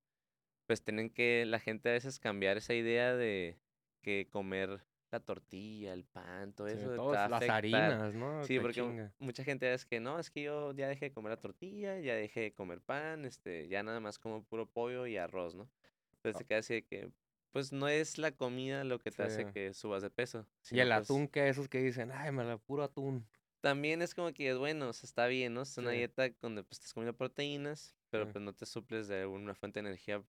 pues tienen que la gente a veces cambiar esa idea de que comer la tortilla, el pan, todo Sí, eso a las harinas, ¿no? Sí, Te porque chinga. mucha gente es que no, es que yo ya dejé de comer la tortilla, ya dejé de comer pan, este, ya nada más como puro pollo y arroz, ¿no? Entonces Ah. te queda así de que, pues no es la comida lo que te hace que subas de peso. Y el pues, atún que esos que dicen, ay, me la puro atún. también es como que es bueno, o sea, está bien, ¿no? Es una Sí. dieta donde pues estás comiendo proteínas, pero pues no te suples de una fuente de energía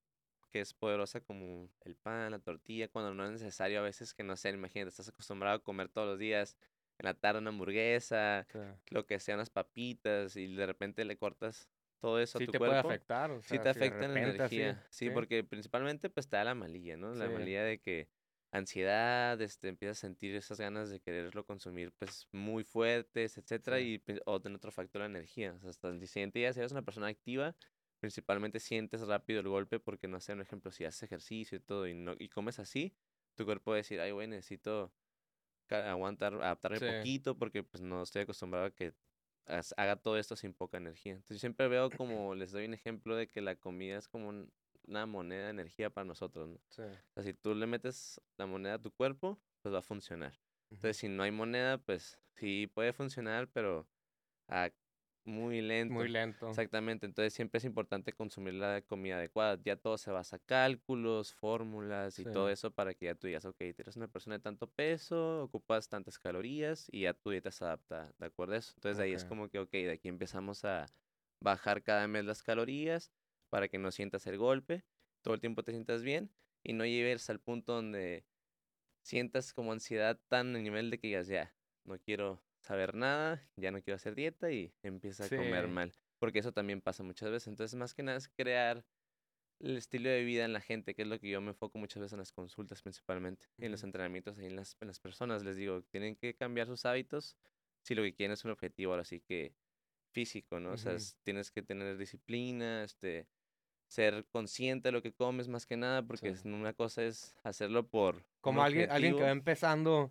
que es poderosa como el pan, la tortilla, cuando no es necesario a veces que no sé, imagínate, estás acostumbrado a comer todos los días en la tarde una hamburguesa, lo que sea, unas papitas y de repente le cortas todo eso Sí a tu te cuerpo. puede afectar. O Sí te si de afecta en la energía. sí, porque principalmente pues te da la malilla, ¿no? La Sí. malilla de que ansiedad, este, empiezas a sentir esas ganas de quererlo consumir pues muy fuertes, etcétera, Sí. y pri- o tener otro factor la energía. O sea, hasta el siguiente día si eres una persona activa, principalmente sientes rápido el golpe porque, no sé, un ejemplo, si haces ejercicio y todo y, no, y comes así, tu cuerpo va a decir, ay, güey, necesito aguantar, adaptarme Sí. poquito porque pues no estoy acostumbrado a que haga todo esto sin poca energía. Entonces yo siempre veo como, les doy un ejemplo de que la comida es como un- una moneda de energía para nosotros, ¿no? Sí. O sea, si tú le metes la moneda a tu cuerpo, pues va a funcionar. Entonces, si no hay moneda, pues sí puede funcionar, pero ah, muy lento. Muy lento. Exactamente, entonces siempre es importante consumir la comida adecuada. Ya todo se basa a cálculos, fórmulas y todo eso para que ya tú digas, ok, eres una persona de tanto peso, ocupas tantas calorías y ya tu dieta se adapta de acuerdo a eso. Entonces ahí es como que, ok, de aquí empezamos a bajar cada mes las calorías para que no sientas el golpe, todo el tiempo te sientas bien y no llegues al punto donde sientas como ansiedad tan a nivel de que digas, ya, no quiero saber nada, ya no quiero hacer dieta y empieza a comer mal. Porque eso también pasa muchas veces. Entonces, más que nada es crear el estilo de vida en la gente, que es lo que yo me enfoco muchas veces en las consultas principalmente, y en los entrenamientos, y en las, en las personas. Les digo, tienen que cambiar sus hábitos si lo que quieren es un objetivo, ahora sí que físico, ¿no? O sea, tienes que tener disciplina, este, ser consciente de lo que comes más que nada, porque una cosa es hacerlo por... Como alguien, alguien que va empezando,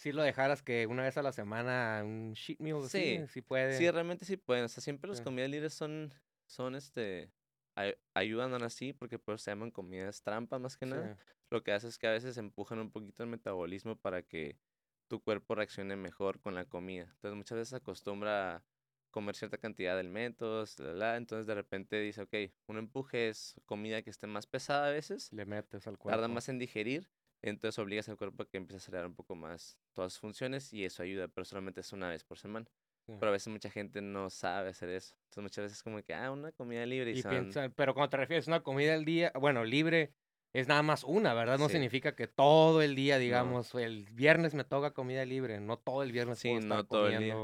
si lo dejaras que una vez a la semana un cheat meal, sí, sí, puede. Sí, realmente sí pueden. O sea, siempre las comidas libres son, son este, ayudan así porque pues se llaman comidas trampa más que nada. Lo que hace es que a veces empujan un poquito el metabolismo para que tu cuerpo reaccione mejor con la comida. Entonces muchas veces acostumbra a comer cierta cantidad de alimentos, entonces de repente dice, ok, un empuje es comida que esté más pesada a veces. Le metes al cuerpo. Tarda más en digerir, entonces obligas al cuerpo a que empiece a acelerar un poco más todas sus funciones y eso ayuda, pero solamente es una vez por semana. Pero a veces mucha gente no sabe hacer eso. Entonces muchas veces es como que, ah, una comida libre. Y, pero cuando te refieres a una comida al día, bueno, libre es nada más una, ¿verdad? No significa que todo el día, digamos, el viernes me toca comida libre, no todo el viernes sí, no todo el día.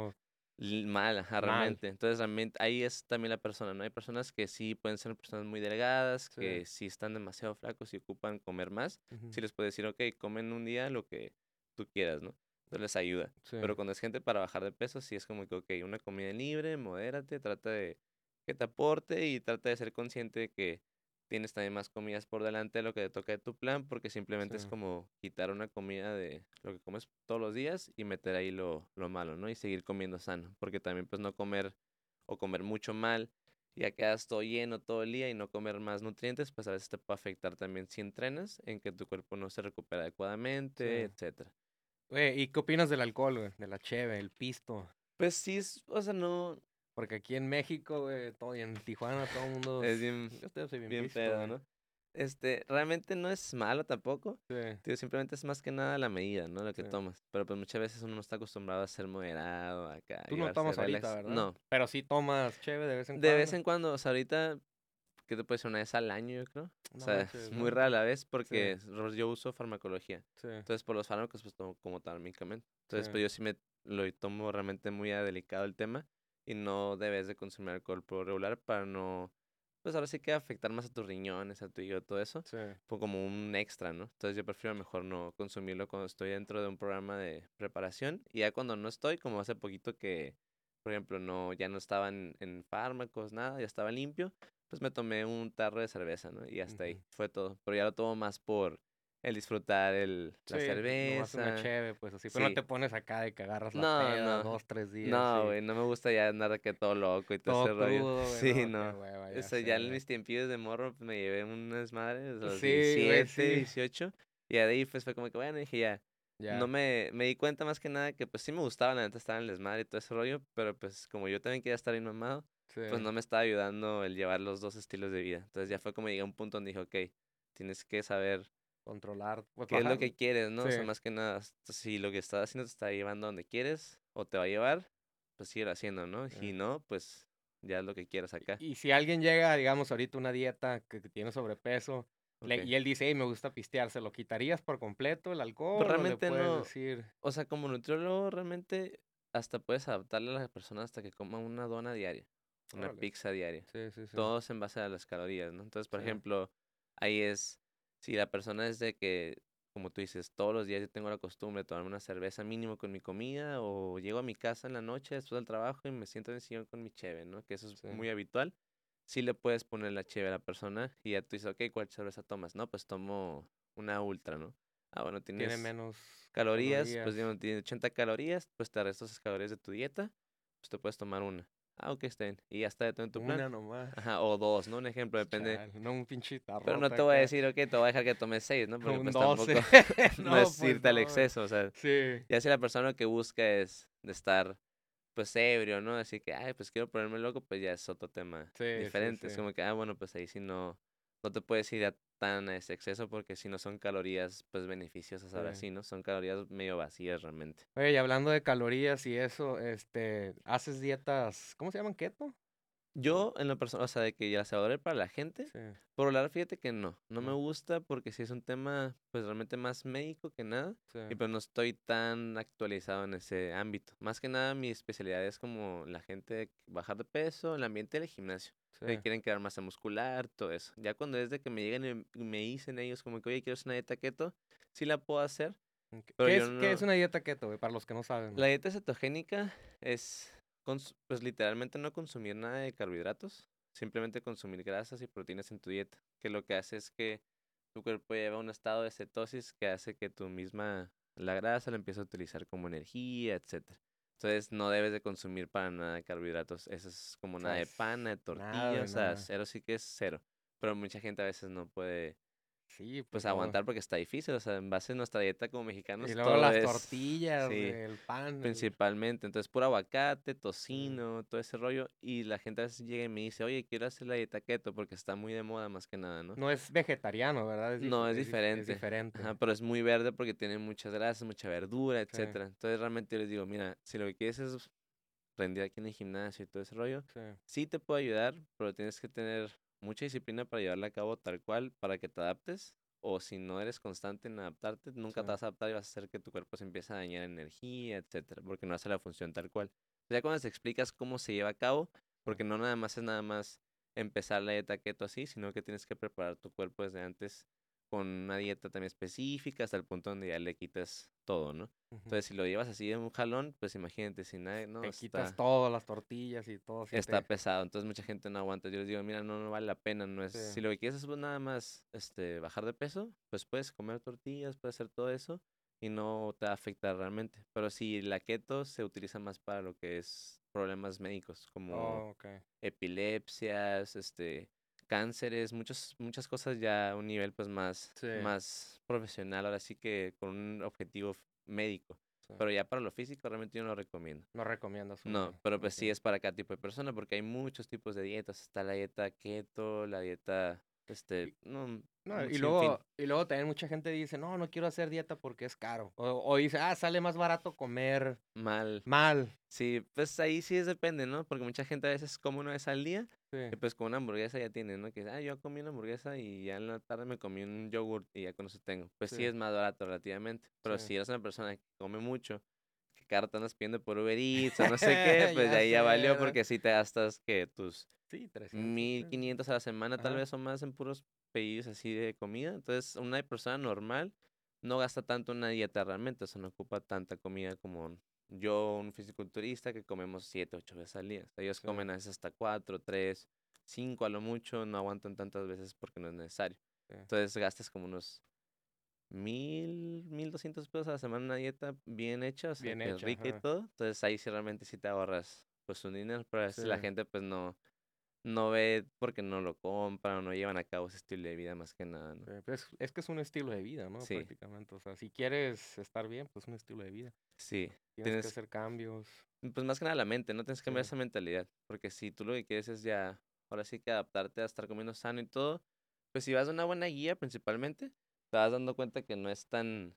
Mal, realmente. Entonces, realmente, ahí es también la persona, ¿no? Hay personas que sí pueden ser personas muy delgadas, que sí están demasiado flacos y ocupan comer más. Sí les puedes decir, ok, comen un día lo que tú quieras, ¿no? Entonces les ayuda. Pero cuando es gente para bajar de peso, sí es como que, ok, una comida libre, modérate, trata de que te aporte y trata de ser consciente de que tienes también más comidas por delante de lo que te toca de tu plan, porque simplemente es como quitar una comida de lo que comes todos los días y meter ahí lo, lo malo, ¿no? Y seguir comiendo sano, porque también pues no comer o comer mucho mal, ya quedas todo lleno todo el día y no comer más nutrientes, pues a veces te puede afectar también si entrenas, en que tu cuerpo no se recupera adecuadamente, etcétera. ¿y qué opinas del alcohol, güey? De la cheve, el pisto. Pues sí, o sea, no, porque aquí en México, güey, todo, y en Tijuana todo el mundo... Es bien, bien, pedo, ¿no? Este, realmente no es malo tampoco. Sí. simplemente es más que nada la medida, ¿no? Lo que tomas. Pero pues muchas veces uno no está acostumbrado a ser moderado acá. Tú no tomas ahorita, ¿verdad? No. Pero sí tomas chévere de vez en cuando. De vez en cuando, o sea, ahorita, ¿qué te puede ser? Una vez al año, yo creo. o sea, es muy rara la vez porque yo uso farmacología. Sí. Entonces, por los fármacos, pues tomo como tal medicamento. Entonces, pues yo sí me lo tomo realmente muy a delicado el tema y no debes de consumir alcohol por regular para no, pues ahora sí que afectar más a tus riñones, a tu hígado, todo eso. Sí. Fue como un extra, ¿no? Entonces yo prefiero mejor no consumirlo cuando estoy dentro de un programa de preparación y ya cuando no estoy, como hace poquito que, por ejemplo, no, ya no estaba en, fármacos, nada, ya estaba limpio, pues me tomé un tarro de cerveza, ¿no? Y hasta ahí fue todo. Pero ya lo tomo más por el disfrutar el, la cerveza. una cheve, pues así. Pero no te pones acá de que agarras la peda dos, tres días. No, güey, no me gusta ya andar que todo loco y todo, ese rollo. sí, no. ya, ya en mis tiempillos de morro pues, me llevé unas madres, los sí, 17, 18. Y ahí pues fue como que, bueno, dije ya. No me, me di cuenta más que nada que pues sí me gustaba la neta estar en el desmadre y todo ese rollo, pero pues como yo también quería estar bien mamado, pues no me estaba ayudando el llevar los dos estilos de vida. Entonces ya fue como llegué a un punto donde dije, ok, tienes que saber controlar. Pues, ¿Qué es lo que quieres, no? O sea, más que nada, si lo que estás haciendo te está llevando donde quieres o te va a llevar, pues sigue haciendo, ¿no? Y no, pues ya es lo que quieras acá. Y, si alguien llega, digamos, ahorita una dieta que, tiene sobrepeso y él dice, hey, me gusta pistear, ¿se lo quitarías por completo el alcohol? Pues realmente no. Decir? O sea, como nutriólogo, realmente hasta puedes adaptarle a la persona hasta que coma una dona diaria, una pizza diaria. Sí, sí, sí. Todos en base a las calorías, ¿no? Entonces, por ejemplo, ahí es si la persona es de que, como tú dices, todos los días yo tengo la costumbre de tomarme una cerveza mínimo con mi comida o llego a mi casa en la noche después del trabajo y me siento en el sillón con mi cheve, ¿no? Que eso es muy habitual. Sí le puedes poner la cheve a la persona y ya tú dices, ok, ¿cuál cerveza tomas? No, pues tomo una ultra, ¿no? Ah, bueno, tienes tiene menos calorías, pues digamos, tiene 80 calorías, pues te restas esas calorías de tu dieta, pues te puedes tomar una. Ah, ok, estén. Y ya está de todo en tu plan. Una nomás. Ajá, o dos, ¿no? Un ejemplo, depende. no un pinche Pero no te voy a decir, ok, te voy a dejar que tomes seis, ¿no? Porque pues tampoco [laughs] no, es pues irte al exceso, o sea. Sí. Ya si la persona que busca es de estar, pues, ebrio, ¿no? Así que, ay, pues quiero ponerme loco, pues ya es otro tema sí, diferente. Es como que, ah, bueno, pues ahí sí no, no te puedes ir a tan a ese exceso porque si no son calorías pues beneficiosas ahora sí, ¿no? Son calorías medio vacías realmente. Oye, y hablando de calorías y eso, este, ¿haces dietas, ¿cómo se llaman? ¿Keto? Yo, en lo personal, o sea, de que ya se va para la gente, Sí. por hablar, fíjate que no. No me gusta porque sí es un tema, pues realmente más médico que nada. Sí. Y pues no estoy tan actualizado en ese ámbito. Más que nada, mi especialidad es como la gente bajar de peso, el ambiente del gimnasio. Sí. Que quieren crear masa muscular, todo eso. Ya cuando es de que me lleguen y me dicen ellos como que, oye, quiero hacer una dieta keto, sí la puedo hacer. Pero ¿Qué, es, qué es una dieta keto, güey? Para los que no saben. La dieta cetogénica es, pues literalmente no consumir nada de carbohidratos, simplemente consumir grasas y proteínas en tu dieta, que lo que hace es que tu cuerpo lleva a un estado de cetosis que hace que tu misma, la grasa la empiece a utilizar como energía, etcétera. Entonces no debes de consumir para nada carbohidratos, eso es como nada de pan, de tortilla, de o sea, cero sí que es cero. Pero mucha gente a veces no puede, Sí, pues, aguantar porque está difícil, o sea, en base a nuestra dieta como mexicanos, Y luego todo las es- tortillas, sí. el pan. el- Principalmente, entonces puro aguacate, tocino, todo ese rollo. Y la gente a veces llega y me dice, oye, quiero hacer la dieta keto porque está muy de moda más que nada, ¿no? No es vegetariano, ¿verdad? No, es dif- diferente. Es diferente. Ajá, pero es muy verde porque tiene muchas grasas, mucha verdura, Sí. etcétera. Entonces realmente yo les digo, mira, si lo que quieres es rendir aquí en el gimnasio y todo ese rollo, Sí. sí te puedo ayudar, pero tienes que tener mucha disciplina para llevarla a cabo tal cual, para que te adaptes. O si no eres constante en adaptarte, nunca Sí. te vas a adaptar y vas a hacer que tu cuerpo se empiece a dañar energía, etcétera, porque no hace la función tal cual. Ya cuando te explicas cómo se lleva a cabo, porque no nada más es nada más empezar la dieta keto así, sino que tienes que preparar tu cuerpo desde antes con una dieta también específica hasta el punto donde ya le quitas todo, ¿no? Entonces, si lo llevas así de un jalón, pues imagínate, si nadie, no, Te está, quitas todo, las tortillas y todo. está te- pesado, entonces mucha gente no aguanta. Yo les digo, mira, no, no vale la pena, no es, Sí. si lo que quieres es pues, nada más este, bajar de peso, pues puedes comer tortillas, puedes hacer todo eso y no te va a afectar realmente. Pero si la keto se utiliza más para lo que es problemas médicos, como Oh, ok. epilepsias, este, cánceres, muchos, muchas cosas ya a un nivel pues más, Sí. más profesional, ahora sí que con un objetivo médico. Sí. Pero ya para lo físico realmente yo no lo recomiendo. No recomiendas. No, pero pues sí es para cada tipo de persona porque hay muchos tipos de dietas. Está la dieta keto, la dieta, este, no, y luego, y luego también mucha gente dice, no, no quiero hacer dieta porque es caro. O, o dice, ah, sale más barato comer mal. mal. Sí, pues ahí sí es depende, ¿no? Porque mucha gente a veces come una vez al día Sí. y pues con una hamburguesa ya tiene, ¿no? Que ah, yo comí una hamburguesa y ya en la tarde me comí un yogurt y ya con eso tengo. Pues sí, Sí. es más barato relativamente. Pero Sí. si eres una persona que come mucho, rato andas pidiendo por Uber Eats o no sé [laughs] qué, pues Ya de ahí ya valió ¿verdad? porque si te gastas que tus Sí, 300. sí. 1500 a la semana tal vez o más en puros pedidos así de comida. Entonces, una persona normal no gasta tanto en una dieta realmente, o sea, no ocupa tanta comida como yo, un fisiculturista que comemos 7, 8 veces al día. Ellos Sí. comen a veces hasta 4, 3, 5 a lo mucho, no aguantan tantas veces porque no es necesario. Sí. Entonces, gastas como unos mil, mil doscientos pesos a la semana una dieta bien hecha, o sea, Bien es hecha, rica y todo. Entonces, ahí sí realmente sí te ahorras pues un dinero, pero a veces la Sí. gente pues no, no ve porque no lo compran o no llevan a cabo ese estilo de vida más que nada, ¿no? Sí, pues, es que es un estilo de vida, ¿no? Sí. Prácticamente. O sea, si quieres estar bien, pues un estilo de vida. Sí, Tienes, que hacer cambios. pues más que nada la mente, no tienes que cambiar Sí. esa mentalidad, porque si tú lo que quieres es ya, ahora sí que adaptarte a estar comiendo sano y todo, pues si vas de una buena guía principalmente, te vas dando cuenta que no es tan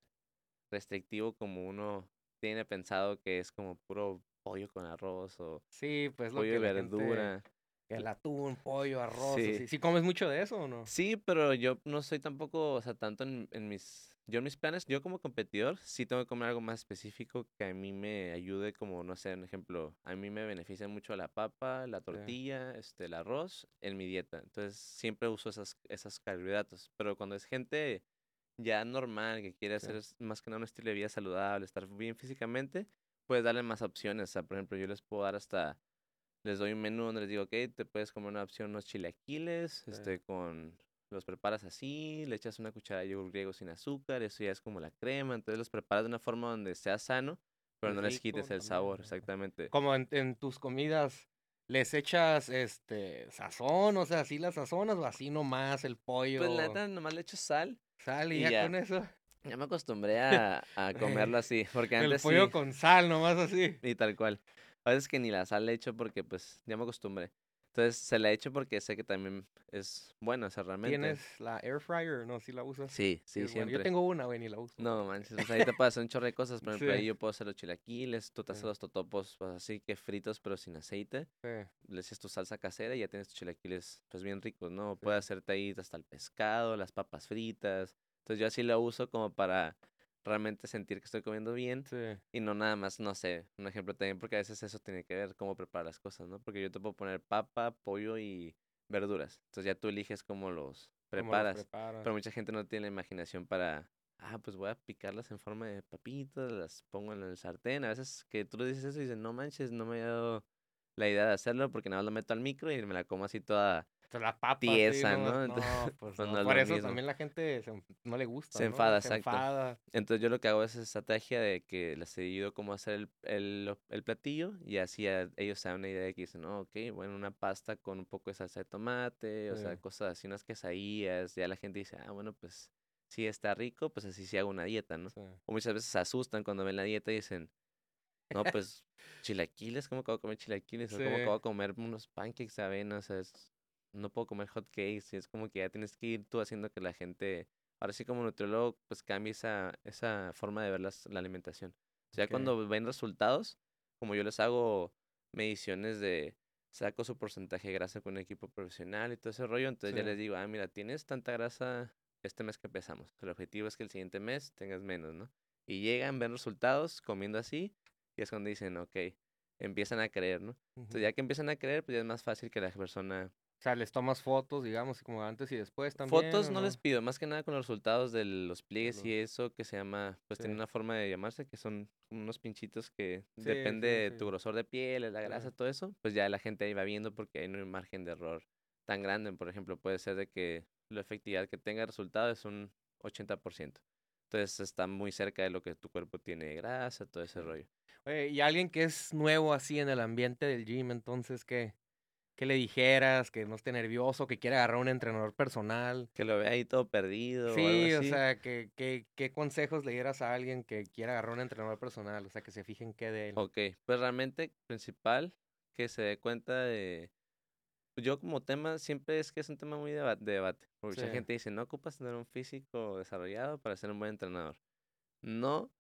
restrictivo como uno tiene pensado que es como puro pollo con arroz o Sí, pues lo pollo que y gente- verdura. el atún, pollo, arroz. Sí. así. ¿Sí comes mucho de eso o no? Sí, pero yo no soy tampoco, o sea, tanto en, en mis, yo en mis planes, yo como competidor, sí tengo que comer algo más específico que a mí me ayude, como, no sé, un ejemplo, a mí me beneficia mucho la papa, la tortilla, este, el arroz en mi dieta. Entonces, siempre uso esas, esas carbohidratos. Pero cuando es gente ya normal, que quiere Sí. hacer es- más que nada un estilo de vida saludable, estar bien físicamente, puedes darle más opciones. O sea, por ejemplo, yo les puedo dar hasta les doy un menú donde les digo, ok, te puedes comer una opción, unos chilaquiles, Sí. este, con, los preparas así, le echas una cuchara de yogur griego sin azúcar, eso ya es como la crema, entonces los preparas de una forma donde sea sano, pero no les quites el sabor, exactamente. Como en, en tus comidas, ¿les echas este sazón? O sea, ¿así las sazonas o así nomás el pollo? Pues la neta, nomás le echo sal, Sal y, y ya, ya. con eso. ya me acostumbré a, a comerlo [laughs] así, porque El antes pollo sí, con sal, nomás así. y tal cual. A veces que ni la sal le echo porque pues ya me acostumbré. Entonces se la he hecho porque sé que también es buena esa herramienta. ¿Tienes la air fryer? No, si la usas. Sí, sí, Es siempre. Yo tengo una, güey, ni la uso. No manches, o sea, ahí te puedes hacer un chorro de cosas. Por [laughs] ejemplo, Sí. ahí yo puedo hacer los chilaquiles, tú te haces Sí. los totopos, pues así que fritos, pero sin aceite. Sí. Le echas tu salsa casera y ya tienes tus chilaquiles, pues bien ricos, ¿no? Sí. Puedes hacerte ahí hasta el pescado, las papas fritas. Entonces yo así lo uso como para realmente sentir que estoy comiendo bien Sí. y no nada más, no sé, un ejemplo también, porque a veces eso tiene que ver cómo preparar las cosas, ¿no? Porque yo te puedo poner papa, pollo y verduras. Entonces ya tú eliges cómo los ¿Cómo los preparas. Pero mucha gente no tiene la imaginación para, ah, pues voy a picarlas en forma de papitas, las pongo en el sartén. A veces que tú le dices eso y dicen, no manches, no me había dado la idea de hacerlo porque nada más lo meto al micro y me la como así toda, la papa. sí, tiesa, no, ¿no? No, [laughs] pues pues no, no es Por eso mismo. también la gente se no le gusta. Se enfada, Se exacto. enfada. Entonces yo lo que hago es esa estrategia de que les he ido cómo hacer el, el, el platillo y así ellos se dan una idea de que dicen, no, ok, bueno, una pasta con un poco de salsa de tomate, o sea, Sí. cosas así, unas quesadillas, ya la gente dice, ah, bueno, pues sí está rico, pues así sí hago una dieta, ¿no? Sí. O muchas veces se asustan cuando ven la dieta y dicen, no, [laughs] pues chilaquiles, ¿cómo que voy a comer chilaquiles? O ¿cómo que Sí. voy a comer unos pancakes de avena? O sea, es- no puedo comer hot cakes. Y es como que ya tienes que ir tú haciendo que la gente, ahora sí como nutriólogo, pues cambie esa, esa forma de ver las- la alimentación. O sea, cuando ven resultados, como yo les hago mediciones de, saco su porcentaje de grasa con un equipo profesional y todo ese rollo, entonces ya les digo, ah, mira, tienes tanta grasa este mes que empezamos. El objetivo es que el siguiente mes tengas menos, ¿no? Y llegan, ven resultados comiendo así, y es cuando dicen, ok, empiezan a creer, ¿no? Entonces ya que empiezan a creer, pues ya es más fácil que la persona... O sea, les tomas fotos, digamos, como antes y después también. Fotos ¿o no les pido, más que nada con los resultados de los pliegues y eso que se llama, pues tiene una forma de llamarse, que son unos pinchitos que Sí, depende sí, de tu grosor de piel, la grasa, todo eso, pues ya la gente ahí va viendo porque hay no hay margen de error tan grande. Por ejemplo, puede ser de que la efectividad que tenga el resultado es un 80%. Entonces está muy cerca de lo que tu cuerpo tiene de grasa, todo ese rollo. Oye, y alguien que es nuevo así en el ambiente del gym, entonces, ¿qué, qué le dijeras? Que no esté nervioso, que quiera agarrar un entrenador personal. Que lo vea ahí todo perdido o algo Sí, o sea, que, que- ¿qué consejos le dieras a alguien que quiera agarrar un entrenador personal? O sea, que se fijen qué de él. Ok, pues realmente principal que se dé cuenta de... pues, Yo como tema siempre es que es un tema muy de debate. Porque mucha Sí. gente dice, no ocupas tener un físico desarrollado para ser un buen entrenador. No,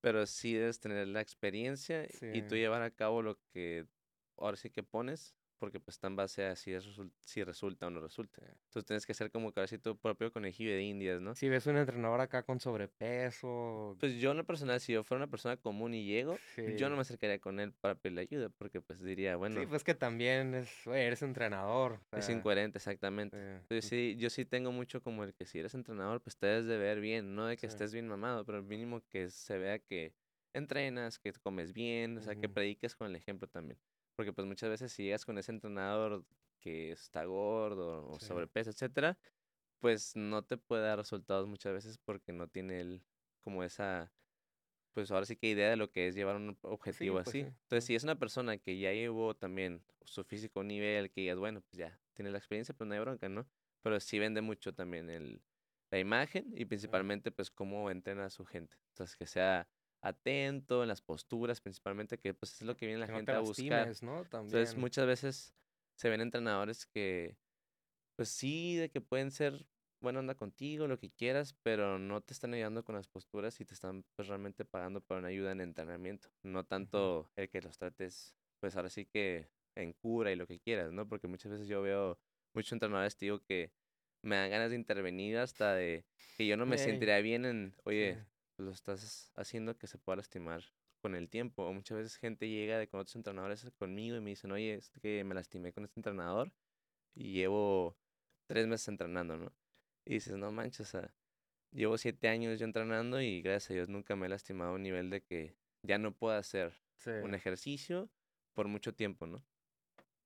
pero sí debes tener la experiencia y tú llevar a cabo lo que ahora sí que pones, porque pues está en base a si, es si resulta o no resulta. Entonces tienes que ser como sí tu propio conejillo de indias, ¿no? Si ves un entrenador acá con sobrepeso, Pues yo en lo personal, si yo fuera una persona común y llego, yo no me acercaría con él para pedirle ayuda, porque pues diría, bueno, Sí, pues que también es, eres entrenador. o es incoherente, exactamente. sí, Entonces sí, yo sí tengo mucho como el que si eres entrenador, pues te debes de ver bien, no de que Sí. estés bien mamado, pero mínimo que se vea que entrenas, que comes bien, o sea, que prediques con el ejemplo también. Porque pues muchas veces si llegas con ese entrenador que está gordo o Sí. sobrepeso, etcétera, pues no te puede dar resultados muchas veces porque no tiene el, como esa, pues ahora sí que idea de lo que es llevar un objetivo pues así. sí, Entonces, si es una persona que ya llevó también su físico nivel, que digas, bueno, pues ya tiene la experiencia, pues no hay bronca, ¿no? Pero sí vende mucho también el, la imagen y principalmente pues cómo entrena a su gente. Entonces, que sea atento en las posturas, principalmente, que pues es lo que viene la que no gente te a buscar. lastimes, ¿no? Entonces, muchas veces se ven entrenadores que, pues sí, de que pueden ser buena onda contigo, lo que quieras, pero no te están ayudando con las posturas y te están pues realmente pagando por una ayuda en entrenamiento. No tanto el que los trates, pues ahora sí que en cura y lo que quieras, ¿no? Porque muchas veces yo veo muchos entrenadores, digo, que me dan ganas de intervenir hasta de que yo no me sentiría bien en, oye, sí. Lo estás haciendo que se pueda lastimar con el tiempo. O muchas veces gente llega de con otros entrenadores conmigo y me dicen, oye, es que me lastimé con este entrenador y llevo tres meses entrenando, ¿no? Y dices, no manches, o sea, llevo siete años yo entrenando y gracias a Dios nunca me he lastimado a un nivel de que ya no puedo hacer Sí. un ejercicio por mucho tiempo, ¿no?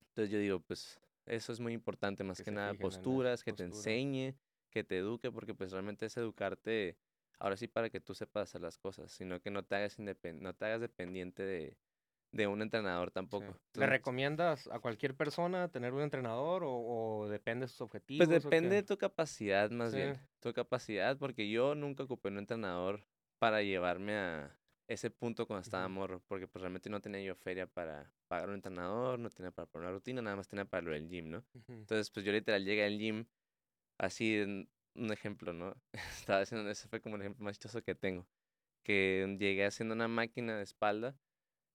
Entonces yo digo, pues eso es muy importante, más Que nada posturas, que te enseñe, que te eduque, porque pues realmente es educarte, ahora sí para que tú sepas hacer las cosas, sino que no te hagas, no te hagas dependiente de, de un entrenador Sí. tampoco. ¿Le recomiendas a cualquier persona tener un entrenador o, o depende de sus objetivos? Pues depende de tu capacidad más bien, Sí. tu capacidad, porque yo nunca ocupé un entrenador para llevarme a ese punto cuando estaba morro, porque pues realmente no tenía yo feria para pagar un entrenador, no tenía para poner una rutina, nada más tenía para lo del gym, ¿no? Entonces, pues yo literal llegué al gym, así, un ejemplo, ¿no? [laughs] Estaba haciendo, ese fue como el ejemplo más chistoso que tengo, que llegué haciendo una máquina de espalda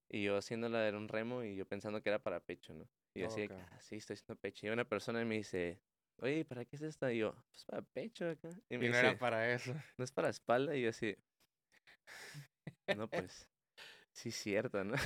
y yo haciéndola era un remo y yo pensando que era para pecho, ¿no? Y yo así, de que, Ok. "Ah, sí, estoy haciendo pecho. Y una persona me dice, oye, ¿para qué es esta? Y yo, pues para pecho acá. Y Y me no dice, era para eso. [laughs] ¿no es para espalda? Y yo así, no, [laughs] pues, sí, cierto, ¿no?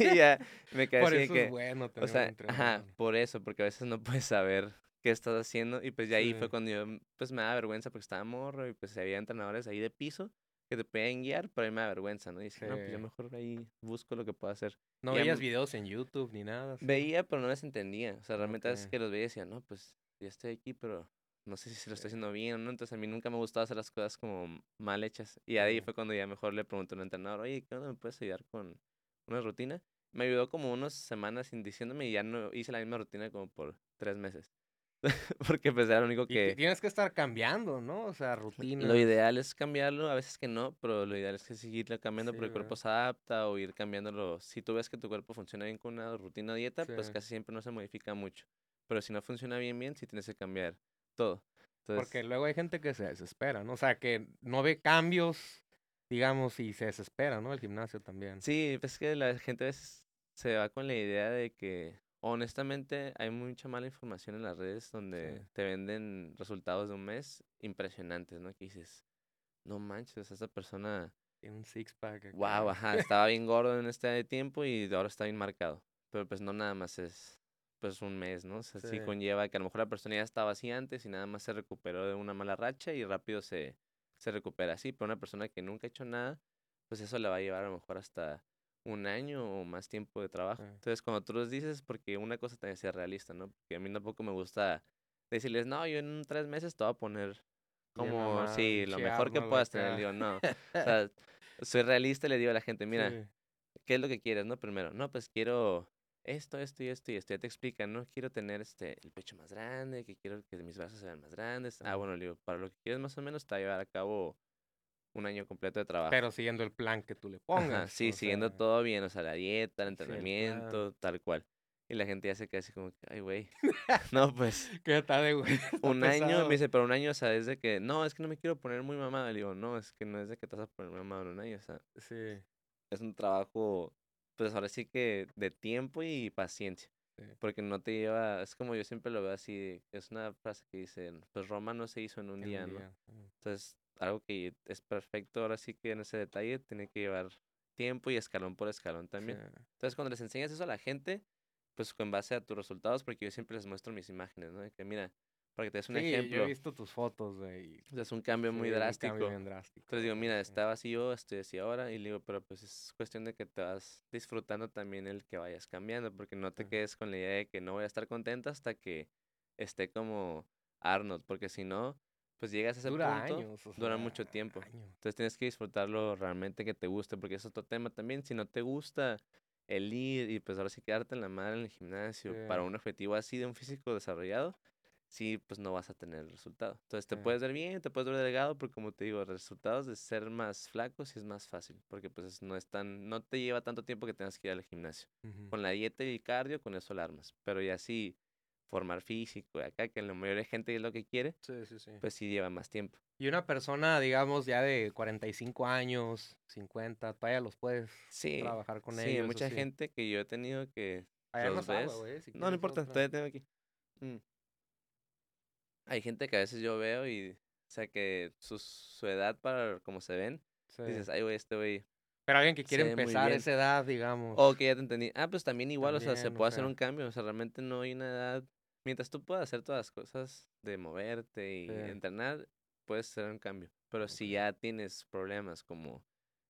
y ya me quedé Por así eso que, es bueno o tener sea, un ajá, por eso, porque a veces no puedes saber qué estás haciendo. Y pues de ahí Sí. fue cuando yo, pues me da vergüenza porque estaba morro y pues había entrenadores ahí de piso que te podían guiar, pero a mí me da vergüenza, ¿no? Y dije, no, pues yo mejor ahí busco lo que puedo hacer. No ya veías videos en YouTube ni nada. Veía, pero no les entendía. O sea, realmente a veces Ok. que los veía y decía, no, pues ya estoy aquí, pero no sé si se lo estoy haciendo bien o no. Entonces a mí nunca me gustaba hacer las cosas como mal hechas. Y ahí fue cuando ya mejor le pregunté a un entrenador, oye, ¿qué onda? ¿Me puedes ayudar con una rutina? Me ayudó como unas semanas sin diciéndome y ya no hice la misma rutina como por tres meses. [laughs] Porque pues era lo único Y que... tienes que estar cambiando, ¿no? O sea, rutina. Lo ideal es cambiarlo, a veces que no, pero lo ideal es que seguirlo cambiando Sí, porque el cuerpo se adapta o ir cambiándolo. Si tú ves que tu cuerpo funciona bien con una rutina dieta, pues casi siempre no se modifica mucho. Pero si no funciona bien, bien, sí tienes que cambiar todo. Porque luego hay gente que se desespera, ¿no? O sea, que no ve cambios, digamos, y se desespera, ¿no? El gimnasio también. sí, pues que la gente a veces se va con la idea de que, honestamente, hay mucha mala información en las redes donde Sí. te venden resultados de un mes impresionantes, ¿no? Que dices, no manches, esa persona... Tiene un six pack. Wow, ajá, estaba bien gordo en este tiempo y ahora está bien marcado. Pero pues no nada más es pues un mes, ¿no? O sea, sí Sí. conlleva que a lo mejor la persona ya estaba así antes y nada más se recuperó de una mala racha y rápido se, se recupera así. Pero una persona que nunca ha hecho nada, pues eso le va a llevar a lo mejor hasta un año o más tiempo de trabajo. Sí. Entonces, cuando tú los dices, porque una cosa también sea realista, ¿no? Porque a mí tampoco me gusta decirles, no, yo en tres meses te voy a poner como, sí, lo mejor que puedas tener. digo, no. O [laughs] sea, soy realista y le digo a la gente, mira, Sí. ¿qué es lo que quieres, no? Primero, no, pues quiero esto, esto y esto y esto. Ya te explican, ¿no? Quiero tener este, el pecho más grande, que quiero que mis brazos se vean más grandes. Ah, bueno, le digo, para lo que quieres más o menos te va a llevar a cabo un año completo de trabajo. Pero siguiendo el plan que tú le Ajá, pongas. sí, o siguiendo sea, todo bien, o sea, la dieta, el sí, entrenamiento, tal cual. Y la gente ya se queda así como, que, ay, güey. [laughs] No, pues, [laughs] ¿Qué está de güey? [laughs] Un año, pesado. me dice, pero un año, o sea, es de que, no, es que no me quiero poner muy mamada. Le digo, no, es que no es de que te vas a poner mamada en un año, o sea, Sí, es un trabajo, pues ahora sí que de tiempo y paciencia. sí. Porque no te lleva, es como yo siempre lo veo así, es una frase que dicen, pues Roma no se hizo en un En día, ¿no? día. mm. Entonces, algo que es perfecto, ahora sí que en ese detalle tiene que llevar tiempo y escalón por escalón también. Sí. Entonces, cuando les enseñas eso a la gente, pues con base a tus resultados, porque yo siempre les muestro mis imágenes, ¿no? De que mira, para que te des un Sí, yo ejemplo, he visto tus fotos, güey. o sea, es un cambio muy drástico. cambio bien drástico. Entonces digo, mira, estaba así yo, estoy así ahora, y digo, pero pues es cuestión de que te vas disfrutando también el que vayas cambiando, porque no te Sí. quedes con la idea de que no voy a estar contenta hasta que esté como Arnold, porque si no, pues llegas a ese Dura punto, años. o dura mucho tiempo. años. Entonces tienes que disfrutarlo realmente que te guste, porque es otro tema también. Si no te gusta el ir y pues ahora sí quedarte en la madre en el gimnasio para un objetivo así de un físico desarrollado, sí, pues no vas a tener el resultado. Entonces te Sí. puedes ver bien, te puedes ver delgado, pero como te digo, resultados de ser más flaco sí es más fácil, porque pues es- no es tan, no te lleva tanto tiempo que tengas que ir al gimnasio. Con la dieta y cardio, con eso la armas. Pero ya sí, formar físico, y acá que la mayoría de gente es lo que quiere, Sí, sí, sí. pues sí lleva más tiempo. Y una persona, digamos, ya de 45 años, 50, todavía los puedes Sí, trabajar con sí, ellos. eso mucha sí. gente que yo he tenido que Allá los agua, ves. si no, no importa, otra. todavía tengo aquí. Mm. Hay gente que a veces yo veo y, o sea, que su, su edad para como se ven, Sí. dices, ay, güey, este güey. Pero alguien que quiere empezar a esa edad, digamos. O que ya te entendí. Ah, pues también igual, o sea, se o puede hacer un cambio. O sea, realmente no hay una edad. Mientras tú puedas hacer todas las cosas de moverte y Sí. entrenar, puedes hacer un cambio. Pero si ya tienes problemas como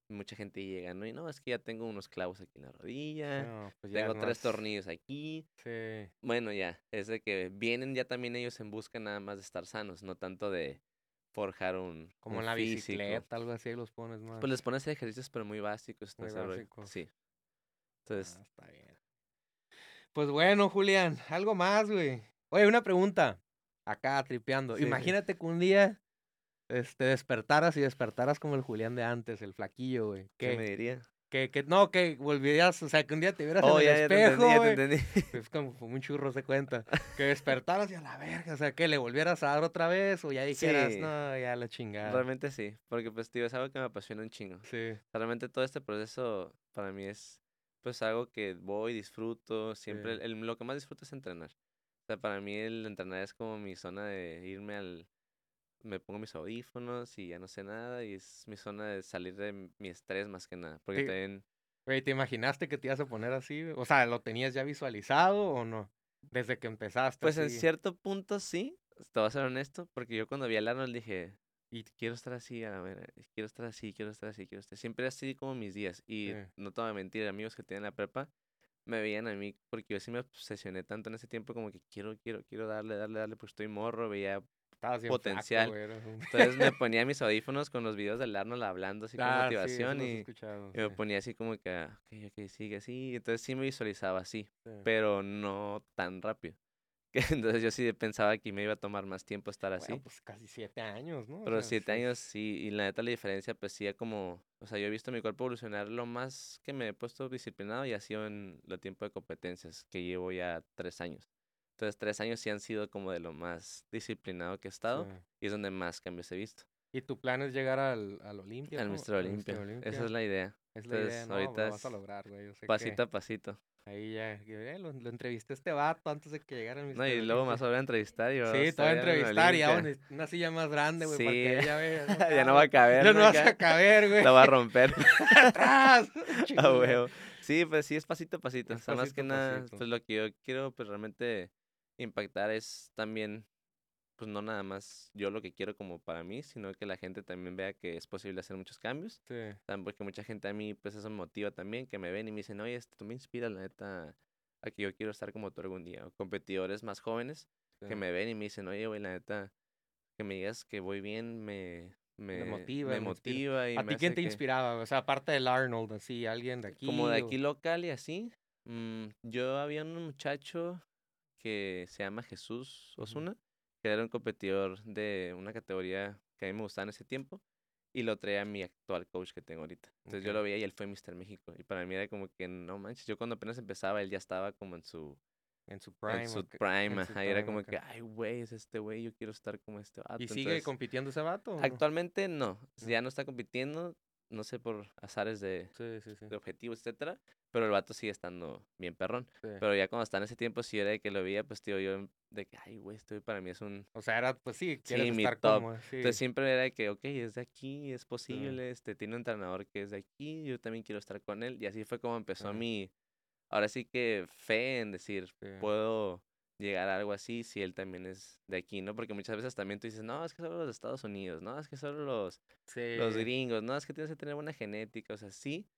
mucha gente llega, ¿no? Y no, es que ya tengo unos clavos aquí en la rodilla, No, pues tengo es tres tornillos aquí. Sí. Bueno, ya, es de que vienen ya también ellos en busca nada más de estar sanos, no tanto de forjar un, Como un la físico. bicicleta, algo así, los pones más. Pues les pones ejercicios, pero muy básicos. Muy básicos. Sí. Entonces, Ah, está bien. Pues bueno, Julián, algo más, güey. Oye, una pregunta. Acá tripeando. Sí, sí. Imagínate que un día este, despertaras y despertaras como el Julián de antes, el flaquillo, güey. ¿Qué me diría? que, que, no, que volvieras, o sea, que un día te vieras Oh, en ya, el ya te espejo, entendí, ya te entendí. Es [laughs] como, como un churro se cuenta. Que despertaras y a la verga, o sea, que le volvieras a dar otra vez o ya dijeras, Sí. no, ya la chingada. Realmente sí, porque pues tío, es algo que me apasiona un chingo. Sí, Realmente todo este proceso para mí es pues algo que voy, disfruto, siempre, Sí. el- lo que más disfruto es entrenar. O sea, para mí el entrenar es como mi zona de irme al, me pongo mis audífonos y ya no sé nada y es mi zona de salir de mi estrés más que nada, porque Sí. también, Güey, ¿te imaginaste que te ibas a poner así? O sea, ¿lo tenías ya visualizado o no? Desde que empezaste. pues en cierto punto sí, te voy a ser honesto, porque yo cuando vi al Arnold dije, Y quiero estar así, a ver, quiero estar así, quiero estar así, quiero estar Siempre así como mis días. Y Sí. no te voy a mentir, amigos que tienen la prepa, me veían a mí, porque yo sí me obsesioné tanto en ese tiempo como que quiero, quiero, quiero darle, darle, darle, porque estoy morro, veía... flaco, potencial. un- Entonces me [laughs] ponía mis audífonos con los videos del Arnold hablando así con Ah, eso motivación y, me ponía así como que, ah, ok, ok, sigue así. Entonces sí me visualizaba así, sí. pero no tan rápido. [laughs] Entonces yo sí pensaba que me iba a tomar más tiempo estar así. Bueno, pues casi siete años, ¿no? O Pero sea, siete sí, años sí, y la neta la diferencia pues sí, como, o sea, yo he visto mi cuerpo evolucionar lo más que me he puesto disciplinado y ha sido en el tiempo de competencias, que llevo ya tres años. Entonces tres años sí han sido como de lo más disciplinado que he estado sí. y es donde más cambios he visto. ¿Y tu plan es llegar al, al Olimpia? Al ¿no? Mr. Al Olimpia. Esa es la idea. Es la idea, entonces, no, ahorita lo vas a lograr, güey. Yo sé Pasito que a pasito. Ahí ya, eh, lo, lo entrevisté a este vato antes de que llegara Mr. No, y luego vas volver a entrevistar y vas Sí, te voy a entrevistar y una, una silla más grande, güey, para Sí. que ya veas. [laughs] ya no va a caber. Ya no vas Acá a caber, güey. La va a romper. [laughs] ¡Atrás! [laughs] A Chingada. huevo. Sí, pues sí, es pasito a pasito. Es o sea, más que pasito nada, pues lo que yo quiero, pues realmente impactar es también, pues no nada más yo lo que quiero como para mí, sino que la gente también vea que es posible hacer muchos cambios. Sí, porque mucha gente a mí, pues eso me motiva también, que me ven y me dicen, oye, tú me inspiras, la neta, a que yo quiero estar como tú algún día. O competidores más jóvenes sí. que me ven y me dicen, oye, güey, la neta, que me digas que voy bien, me, me, motiva, me me inspira. motiva y ¿A ti quién te que- inspiraba? O sea, aparte del Arnold, así, alguien de aquí. Como de o- aquí local y así. mm, yo había un muchacho que se llama Jesús. Osuna, que era un competidor de una categoría que a mí me gustaba en ese tiempo. Y lo traía mi actual coach que tengo ahorita. Entonces yo Ok. lo veía y él fue Mr. México. Y para mí era como que no manches. Yo cuando apenas empezaba, él ya estaba como en su En su prime. en su prime. en su ajá, y era como ok. que, ay, güey, es este güey, yo quiero estar como este vato. ¿Y sigue Entonces, compitiendo ese vato? Actualmente. No. Ya no está compitiendo. No sé por azares de, Sí, sí, sí. de objetivos, etcétera. Pero el vato sigue estando bien perrón. Pero ya cuando está en ese tiempo, si era de que lo veía, pues tío, yo de que, ay, güey, güey para mí es un... O sea, era, pues sí, quieres mi estar top. como. Sí. Entonces siempre era de que, ok, es de aquí, es posible, este, tiene un entrenador que es de aquí, yo también quiero estar con él. Y así fue como empezó mi, ahora sí que fe en decir, puedo llegar a algo así si él también es de aquí, ¿no? Porque muchas veces también tú dices, no, es que solo los Estados Unidos, no, es que solo los, Sí. los gringos, no, es que tienes que tener buena genética, o sea, sí,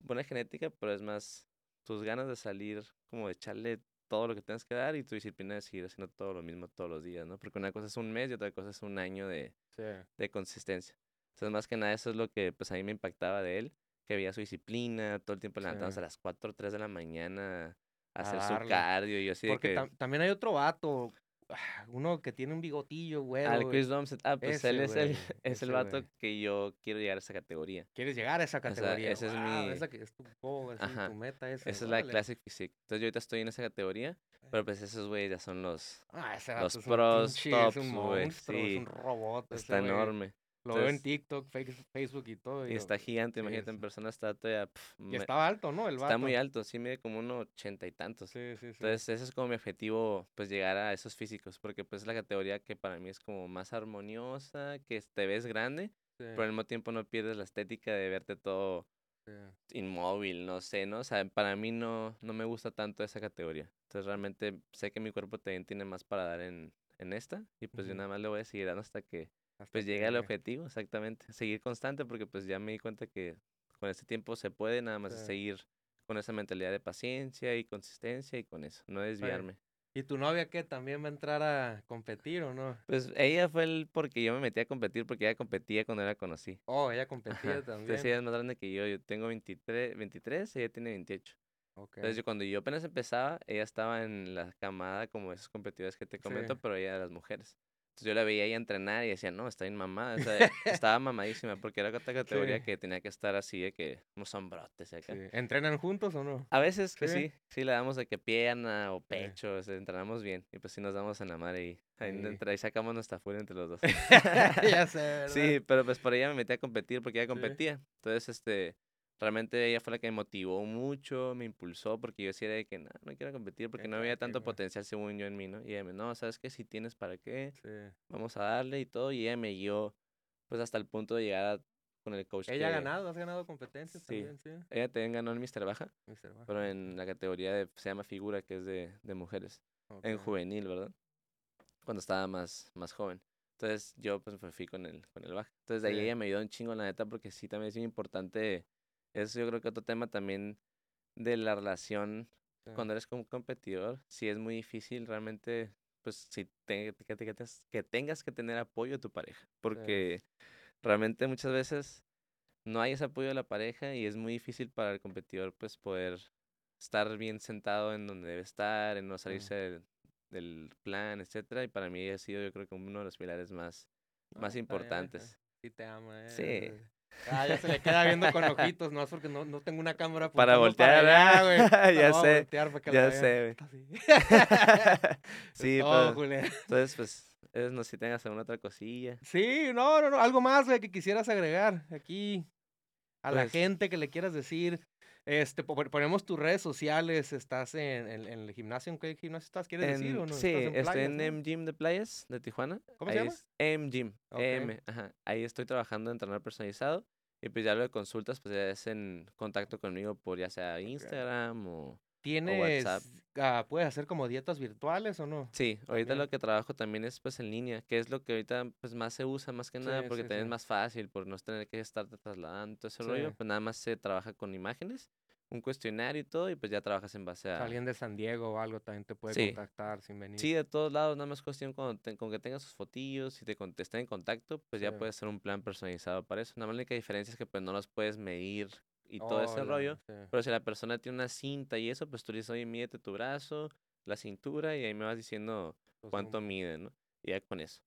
buena genética, pero es más tus ganas de salir, como de echarle todo lo que tienes que dar y tu disciplina de seguir haciendo todo lo mismo todos los días, ¿no? Porque una cosa es un mes y otra cosa es un año de, Sí. de consistencia. Entonces, más que nada, eso es lo que pues a mí me impactaba de él, que veía su disciplina, todo el tiempo levantándose Sí. a las 4 o 3 de la mañana hacer su cardio y así de Porque que... tam- también hay otro vato, [sighs] uno que tiene un bigotillo, güey. Al Chris Domset, ah, pues Ese él es el, güey, [laughs] es el ese vato güey. que yo quiero llegar a esa categoría. Quieres llegar a esa sea, categoría. ese es mi- Esa que es tu así, Ajá, tu meta esa. Esa es la. Classic Physique. Entonces yo ahorita estoy en esa categoría, pero pues esos güeyes ya son los... Ah, ese los vato es un pros pinche, tops, es un güey, monstruo, es sí. un robot. ese Está güey. enorme. Lo veo en TikTok, Face- Facebook y todo. Y está gigante, imagínate, en sí. persona está todavía... pf, Y me- estaba alto, ¿no? El está muy vato. alto, sí mide como unos ochenta y tantos. Sí, sí, sí. Entonces, ese es como mi objetivo, pues llegar a esos físicos, porque pues es la categoría que para mí es como más armoniosa, que te ves grande, sí, pero al mismo tiempo no pierdes la estética de verte todo sí. inmóvil, no sé, ¿no? O sea, para mí no, no me gusta tanto esa categoría. Entonces, realmente sé que mi cuerpo también tiene más para dar en, en esta, y pues yo nada más le voy a seguir dando hasta que pues que llegue al objetivo, exactamente. Seguir constante, porque pues ya me di cuenta que con este tiempo se puede nada más Sí. seguir con esa mentalidad de paciencia y consistencia y con eso, no desviarme. ¿Y tu novia qué? ¿También va a entrar a competir o no? Pues ella fue el porque yo me metí a competir, porque ella competía cuando la conocí. Oh, ella [laughs] Ajá. competía también. Entonces ella es más grande que yo, yo tengo 23, 23 ella tiene 28. Ok. Entonces yo, cuando yo apenas empezaba, ella estaba en la camada como esos competidores que te comento, Sí. pero ella de las mujeres. Entonces yo la veía ahí entrenar y decía, no, está bien mamada. O sea, estaba mamadísima porque era otra [laughs] categoría Sí. que tenía que estar así de que unos hombrotes y acá. Sí. ¿Entrenan juntos o no? A veces que Sí. sí, sí le damos de que pierna o pecho, o sea, entrenamos bien y pues sí nos damos en la madre y ahí, Sí. sacamos nuestra furia entre los dos. [laughs] ya sé, [laughs] ¿verdad? Sí, pero pues por ella me metí a competir porque ella Sí. competía. Entonces, este, realmente ella fue la que me motivó mucho, me impulsó, porque yo decía de que no, no quiero competir porque no había tanto potencial según yo en mí, ¿no? Y ella me, no, ¿sabes qué? Si tienes para qué, Sí. vamos a darle y todo. Y ella me guió, pues hasta el punto de llegar a- con el coach. Ella ha que- ganado, has ganado competencias Sí. también, sí. Ella también ganó en Mr. Baja, Mr. Baja. pero en la categoría de, se llama figura, que es de, de mujeres, en Ok. juvenil, ¿verdad? Cuando estaba más, más joven. Entonces yo pues me fui con el, con el baja. Entonces de ahí Sí. ella me ayudó un chingo, la neta, porque sí también es bien importante. Eso yo creo que otro tema también de la relación cuando eres como competidor, sí es muy difícil realmente, pues si te- que, que que tengas que tener apoyo de tu pareja. Porque realmente muchas veces no hay ese apoyo de la pareja y es muy difícil para el competidor pues poder estar bien sentado en donde debe estar, en no salirse del, del plan, etcétera. Y para mí ha sido yo creo que uno de los pilares más, más importantes. Sí te amo, eh. Sí. Ah, ya se le queda viendo con ojitos, no es porque no, no tengo una cámara Para voltear, allá, güey. [laughs] ya La a sé, para la ya sé, [laughs] sí, todo, pero Julián. entonces pues es, no sé si tengas alguna otra cosilla. Sí, no, no, no, algo más, güey, que quisieras agregar aquí a la Pues- gente que le quieras decir. Este, po- ponemos tus redes sociales, estás en, en- en el gimnasio, ¿en qué gimnasio estás? ¿Quieres decir En- o no? sí, en estoy playas, en ¿no? M Gym de Playas de Tijuana. ¿Cómo se Ahí llama? es M Gym. Ok. M, ajá. Ahí estoy trabajando en entrenar personalizado. Y pues ya lo de consultas, pues ya es en contacto conmigo por ya sea Instagram o... ¿Tienes, ah, puedes hacer como dietas virtuales o no? Sí, ahorita También. lo que trabajo también es pues en línea, que es lo que ahorita pues más se usa más que nada Sí, porque sí, también sí. es más fácil por no tener que estar trasladando todo ese rollo, pues nada más se trabaja con imágenes, un cuestionario y todo y pues ya trabajas en base a... alguien de San Diego o algo también te puede contactar sin venir. Sí, de todos lados, nada más cuestión con, con que tengas sus fotillos y te contestan en contacto, pues ya puedes hacer un plan personalizado para eso. Nada más la única diferencia es que pues no los puedes medir y todo ese Hola, rollo, sí. pero si la persona tiene una cinta y eso, pues tú le dices, oye, mídete tu brazo, la cintura y ahí me vas diciendo Pues, cuánto un- mide, ¿no? Y ya con eso.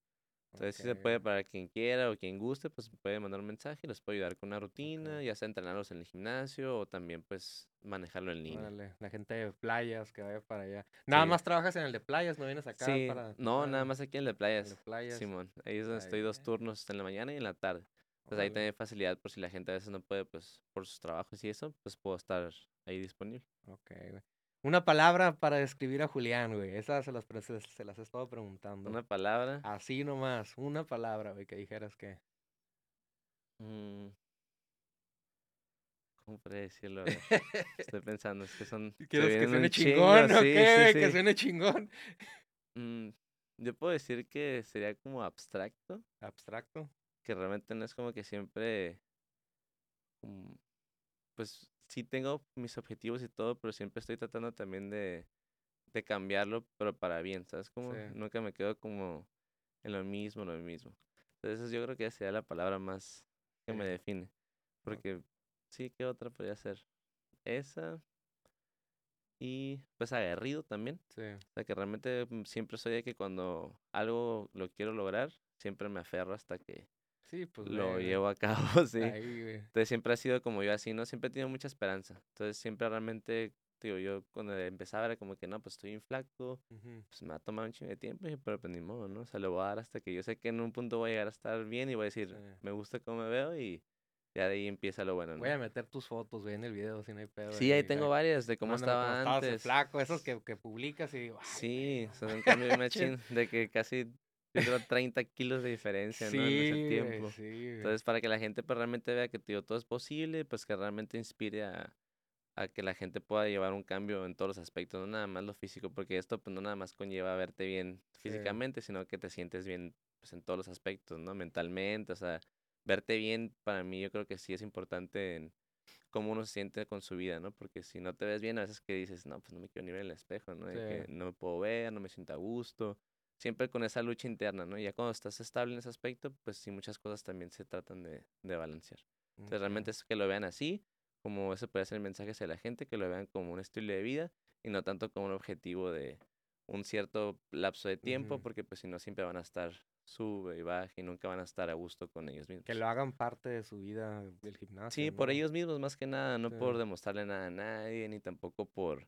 Entonces sí se ok, puede para quien quiera o quien guste, pues puede mandar un mensaje y les puede ayudar con una rutina, ya sea entrenarlos en el gimnasio o también pues manejarlo en línea. órale, la gente de playas que vaya para allá. Nada Sí. más trabajas en el de playas, no vienes acá Sí, para. no, nada ah, más aquí en el de el playas. de playas. Simón, ahí es donde Está estoy dos turnos, en la mañana y en la tarde. Pues ahí también facilidad por si la gente a veces no puede, pues por sus trabajos y eso, pues puedo estar ahí disponible. ok, güey. Una palabra para describir a Julián, güey. Esas se las, se, se las he estado preguntando. Una palabra. Así nomás, una palabra, güey, que dijeras que. mm, ¿Cómo podría decirlo? [laughs] Estoy pensando, es que son... ¿Quieres que suene chingo, chingón o sí, qué, sí? Que suene chingón. Mm, yo puedo decir que sería como abstracto, Abstracto. Que realmente no es como que siempre, mm, pues sí tengo mis objetivos y todo, pero siempre estoy tratando también de, de cambiarlo, pero para bien, ¿sabes? Como Sí. nunca me quedo como en lo mismo, lo mismo. Entonces yo creo que esa sería la palabra más que me define, porque sí, ¿qué otra podría ser? Esa y pues aguerrido también. Sí. O sea, que realmente mm, siempre soy de que cuando algo lo quiero lograr, siempre me aferro hasta que Sí, pues. lo güey, llevo a [laughs] cabo, sí. Ahí, güey. Entonces siempre ha sido como yo así, ¿no? Siempre he tenido mucha esperanza. Entonces siempre realmente, digo, yo cuando empezaba era como que no, pues estoy bien flaco, Ujú. pues me va a tomar un chingo de tiempo, pero pues ni modo, ¿no? O sea, lo voy a dar hasta que yo sé que en un punto voy a llegar a estar bien y voy a decir, Sí. me gusta cómo me veo y ya de ahí empieza lo bueno, ¿no? Voy a meter tus fotos, güey, en el video, si no hay pedo. Sí, ahí tengo varias de cómo Mándame estaba estabas de antes. flaco, esos que, que publicas y digo, "Ay, Sí, güey, no un cambio de [laughs] manches". machín de que casi yo creo 30 kilos de diferencia, ¿no? En ese tiempo. sí. Entonces, para que la gente pues, realmente vea que tío, todo es posible, pues que realmente inspire a, a que la gente pueda llevar un cambio en todos los aspectos, no nada más lo físico, porque esto pues no nada más conlleva verte bien Sí. físicamente, sino que te sientes bien pues en todos los aspectos, ¿no? Mentalmente, o sea, verte bien para mí yo creo que sí es importante en cómo uno se siente con su vida, ¿no? Porque si no te ves bien, a veces que dices, no, pues no me quiero ni ver en el espejo, ¿no? Que no me puedo ver, no me siento a gusto. Siempre con esa lucha interna, ¿no? Ya cuando estás estable en ese aspecto, pues sí, muchas cosas también se tratan de, de balancear. Entonces, Ok. realmente es que lo vean así, como ese puede ser el mensaje hacia la gente, que lo vean como un estilo de vida y no tanto como un objetivo de un cierto lapso de tiempo, porque pues si no siempre van a estar sube y baja y nunca van a estar a gusto con ellos mismos. Que lo hagan parte de su vida del gimnasio. Sí, por ellos mismos más que nada, no por demostrarle nada a nadie, ni tampoco por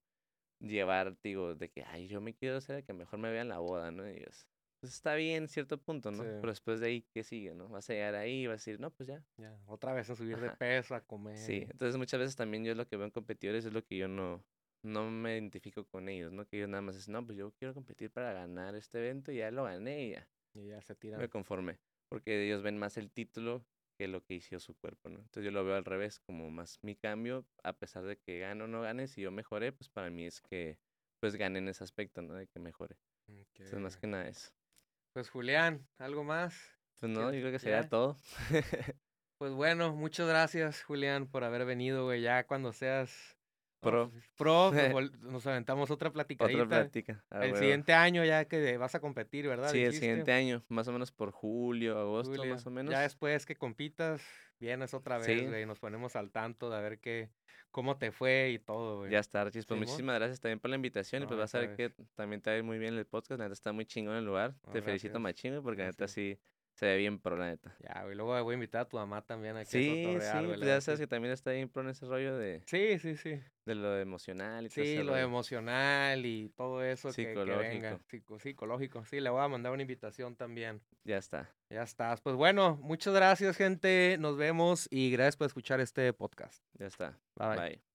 llevar, digo, de que, ay, yo me quiero hacer el que mejor me vea en la boda, ¿no? Y ellos, pues está bien en cierto punto, ¿no? Sí. Pero después de ahí, ¿qué sigue, no? Vas a llegar ahí y vas a decir, no, pues ya. Ya, otra vez a subir de peso, a comer. Sí, entonces muchas veces también yo lo que veo en competidores es lo que yo no, no me identifico con ellos, ¿no? Que ellos nada más dicen, no, pues yo quiero competir para ganar este evento y ya lo gané y ya, Y ya se tiran. me conformé. Porque ellos ven más el título que lo que hizo su cuerpo, ¿no? Entonces yo lo veo al revés, como más mi cambio, a pesar de que gane o no gane, si yo mejoré, pues para mí es que pues gane en ese aspecto, ¿no? De que mejore. Entonces más que nada eso. Pues Julián, ¿algo más? Pues no, ¿Qué- yo creo que sería ya? todo. [laughs] Pues bueno, muchas gracias, Julián, por haber venido, güey. Ya cuando seas Pro. pro, nos [laughs] aventamos otra platicadita. Otra plática. ah, el siguiente año ya que vas a competir, ¿verdad? Sí, el Dijiste, siguiente año, más o menos por julio, agosto, Julio. más o menos. Ya después que compitas, vienes otra vez, Sí. güey. Nos ponemos al tanto de a ver qué, cómo te fue y todo, güey. Ya está, Archis. Pues muchísimas gracias también por la invitación. y pues vas a ver que también te va a ir muy bien el podcast. La neta está muy chingón el lugar. No, te felicito, gracias. machín, güey, porque la neta sí se ve bien pro, la neta. Ya, güey. Luego voy a invitar a tu mamá también aquí a Sí, sí, pues voy ya sabes que también está bien pro en ese rollo de, Sí, sí, sí. de lo emocional y todo Sí, lo rollo. emocional y todo eso que, que venga. Psicológico. Psico- psicológico. Sí, le voy a mandar una invitación también. Ya está. Ya estás. Pues bueno, muchas gracias, gente. Nos vemos y gracias por escuchar este podcast. Ya está. Bye. Bye.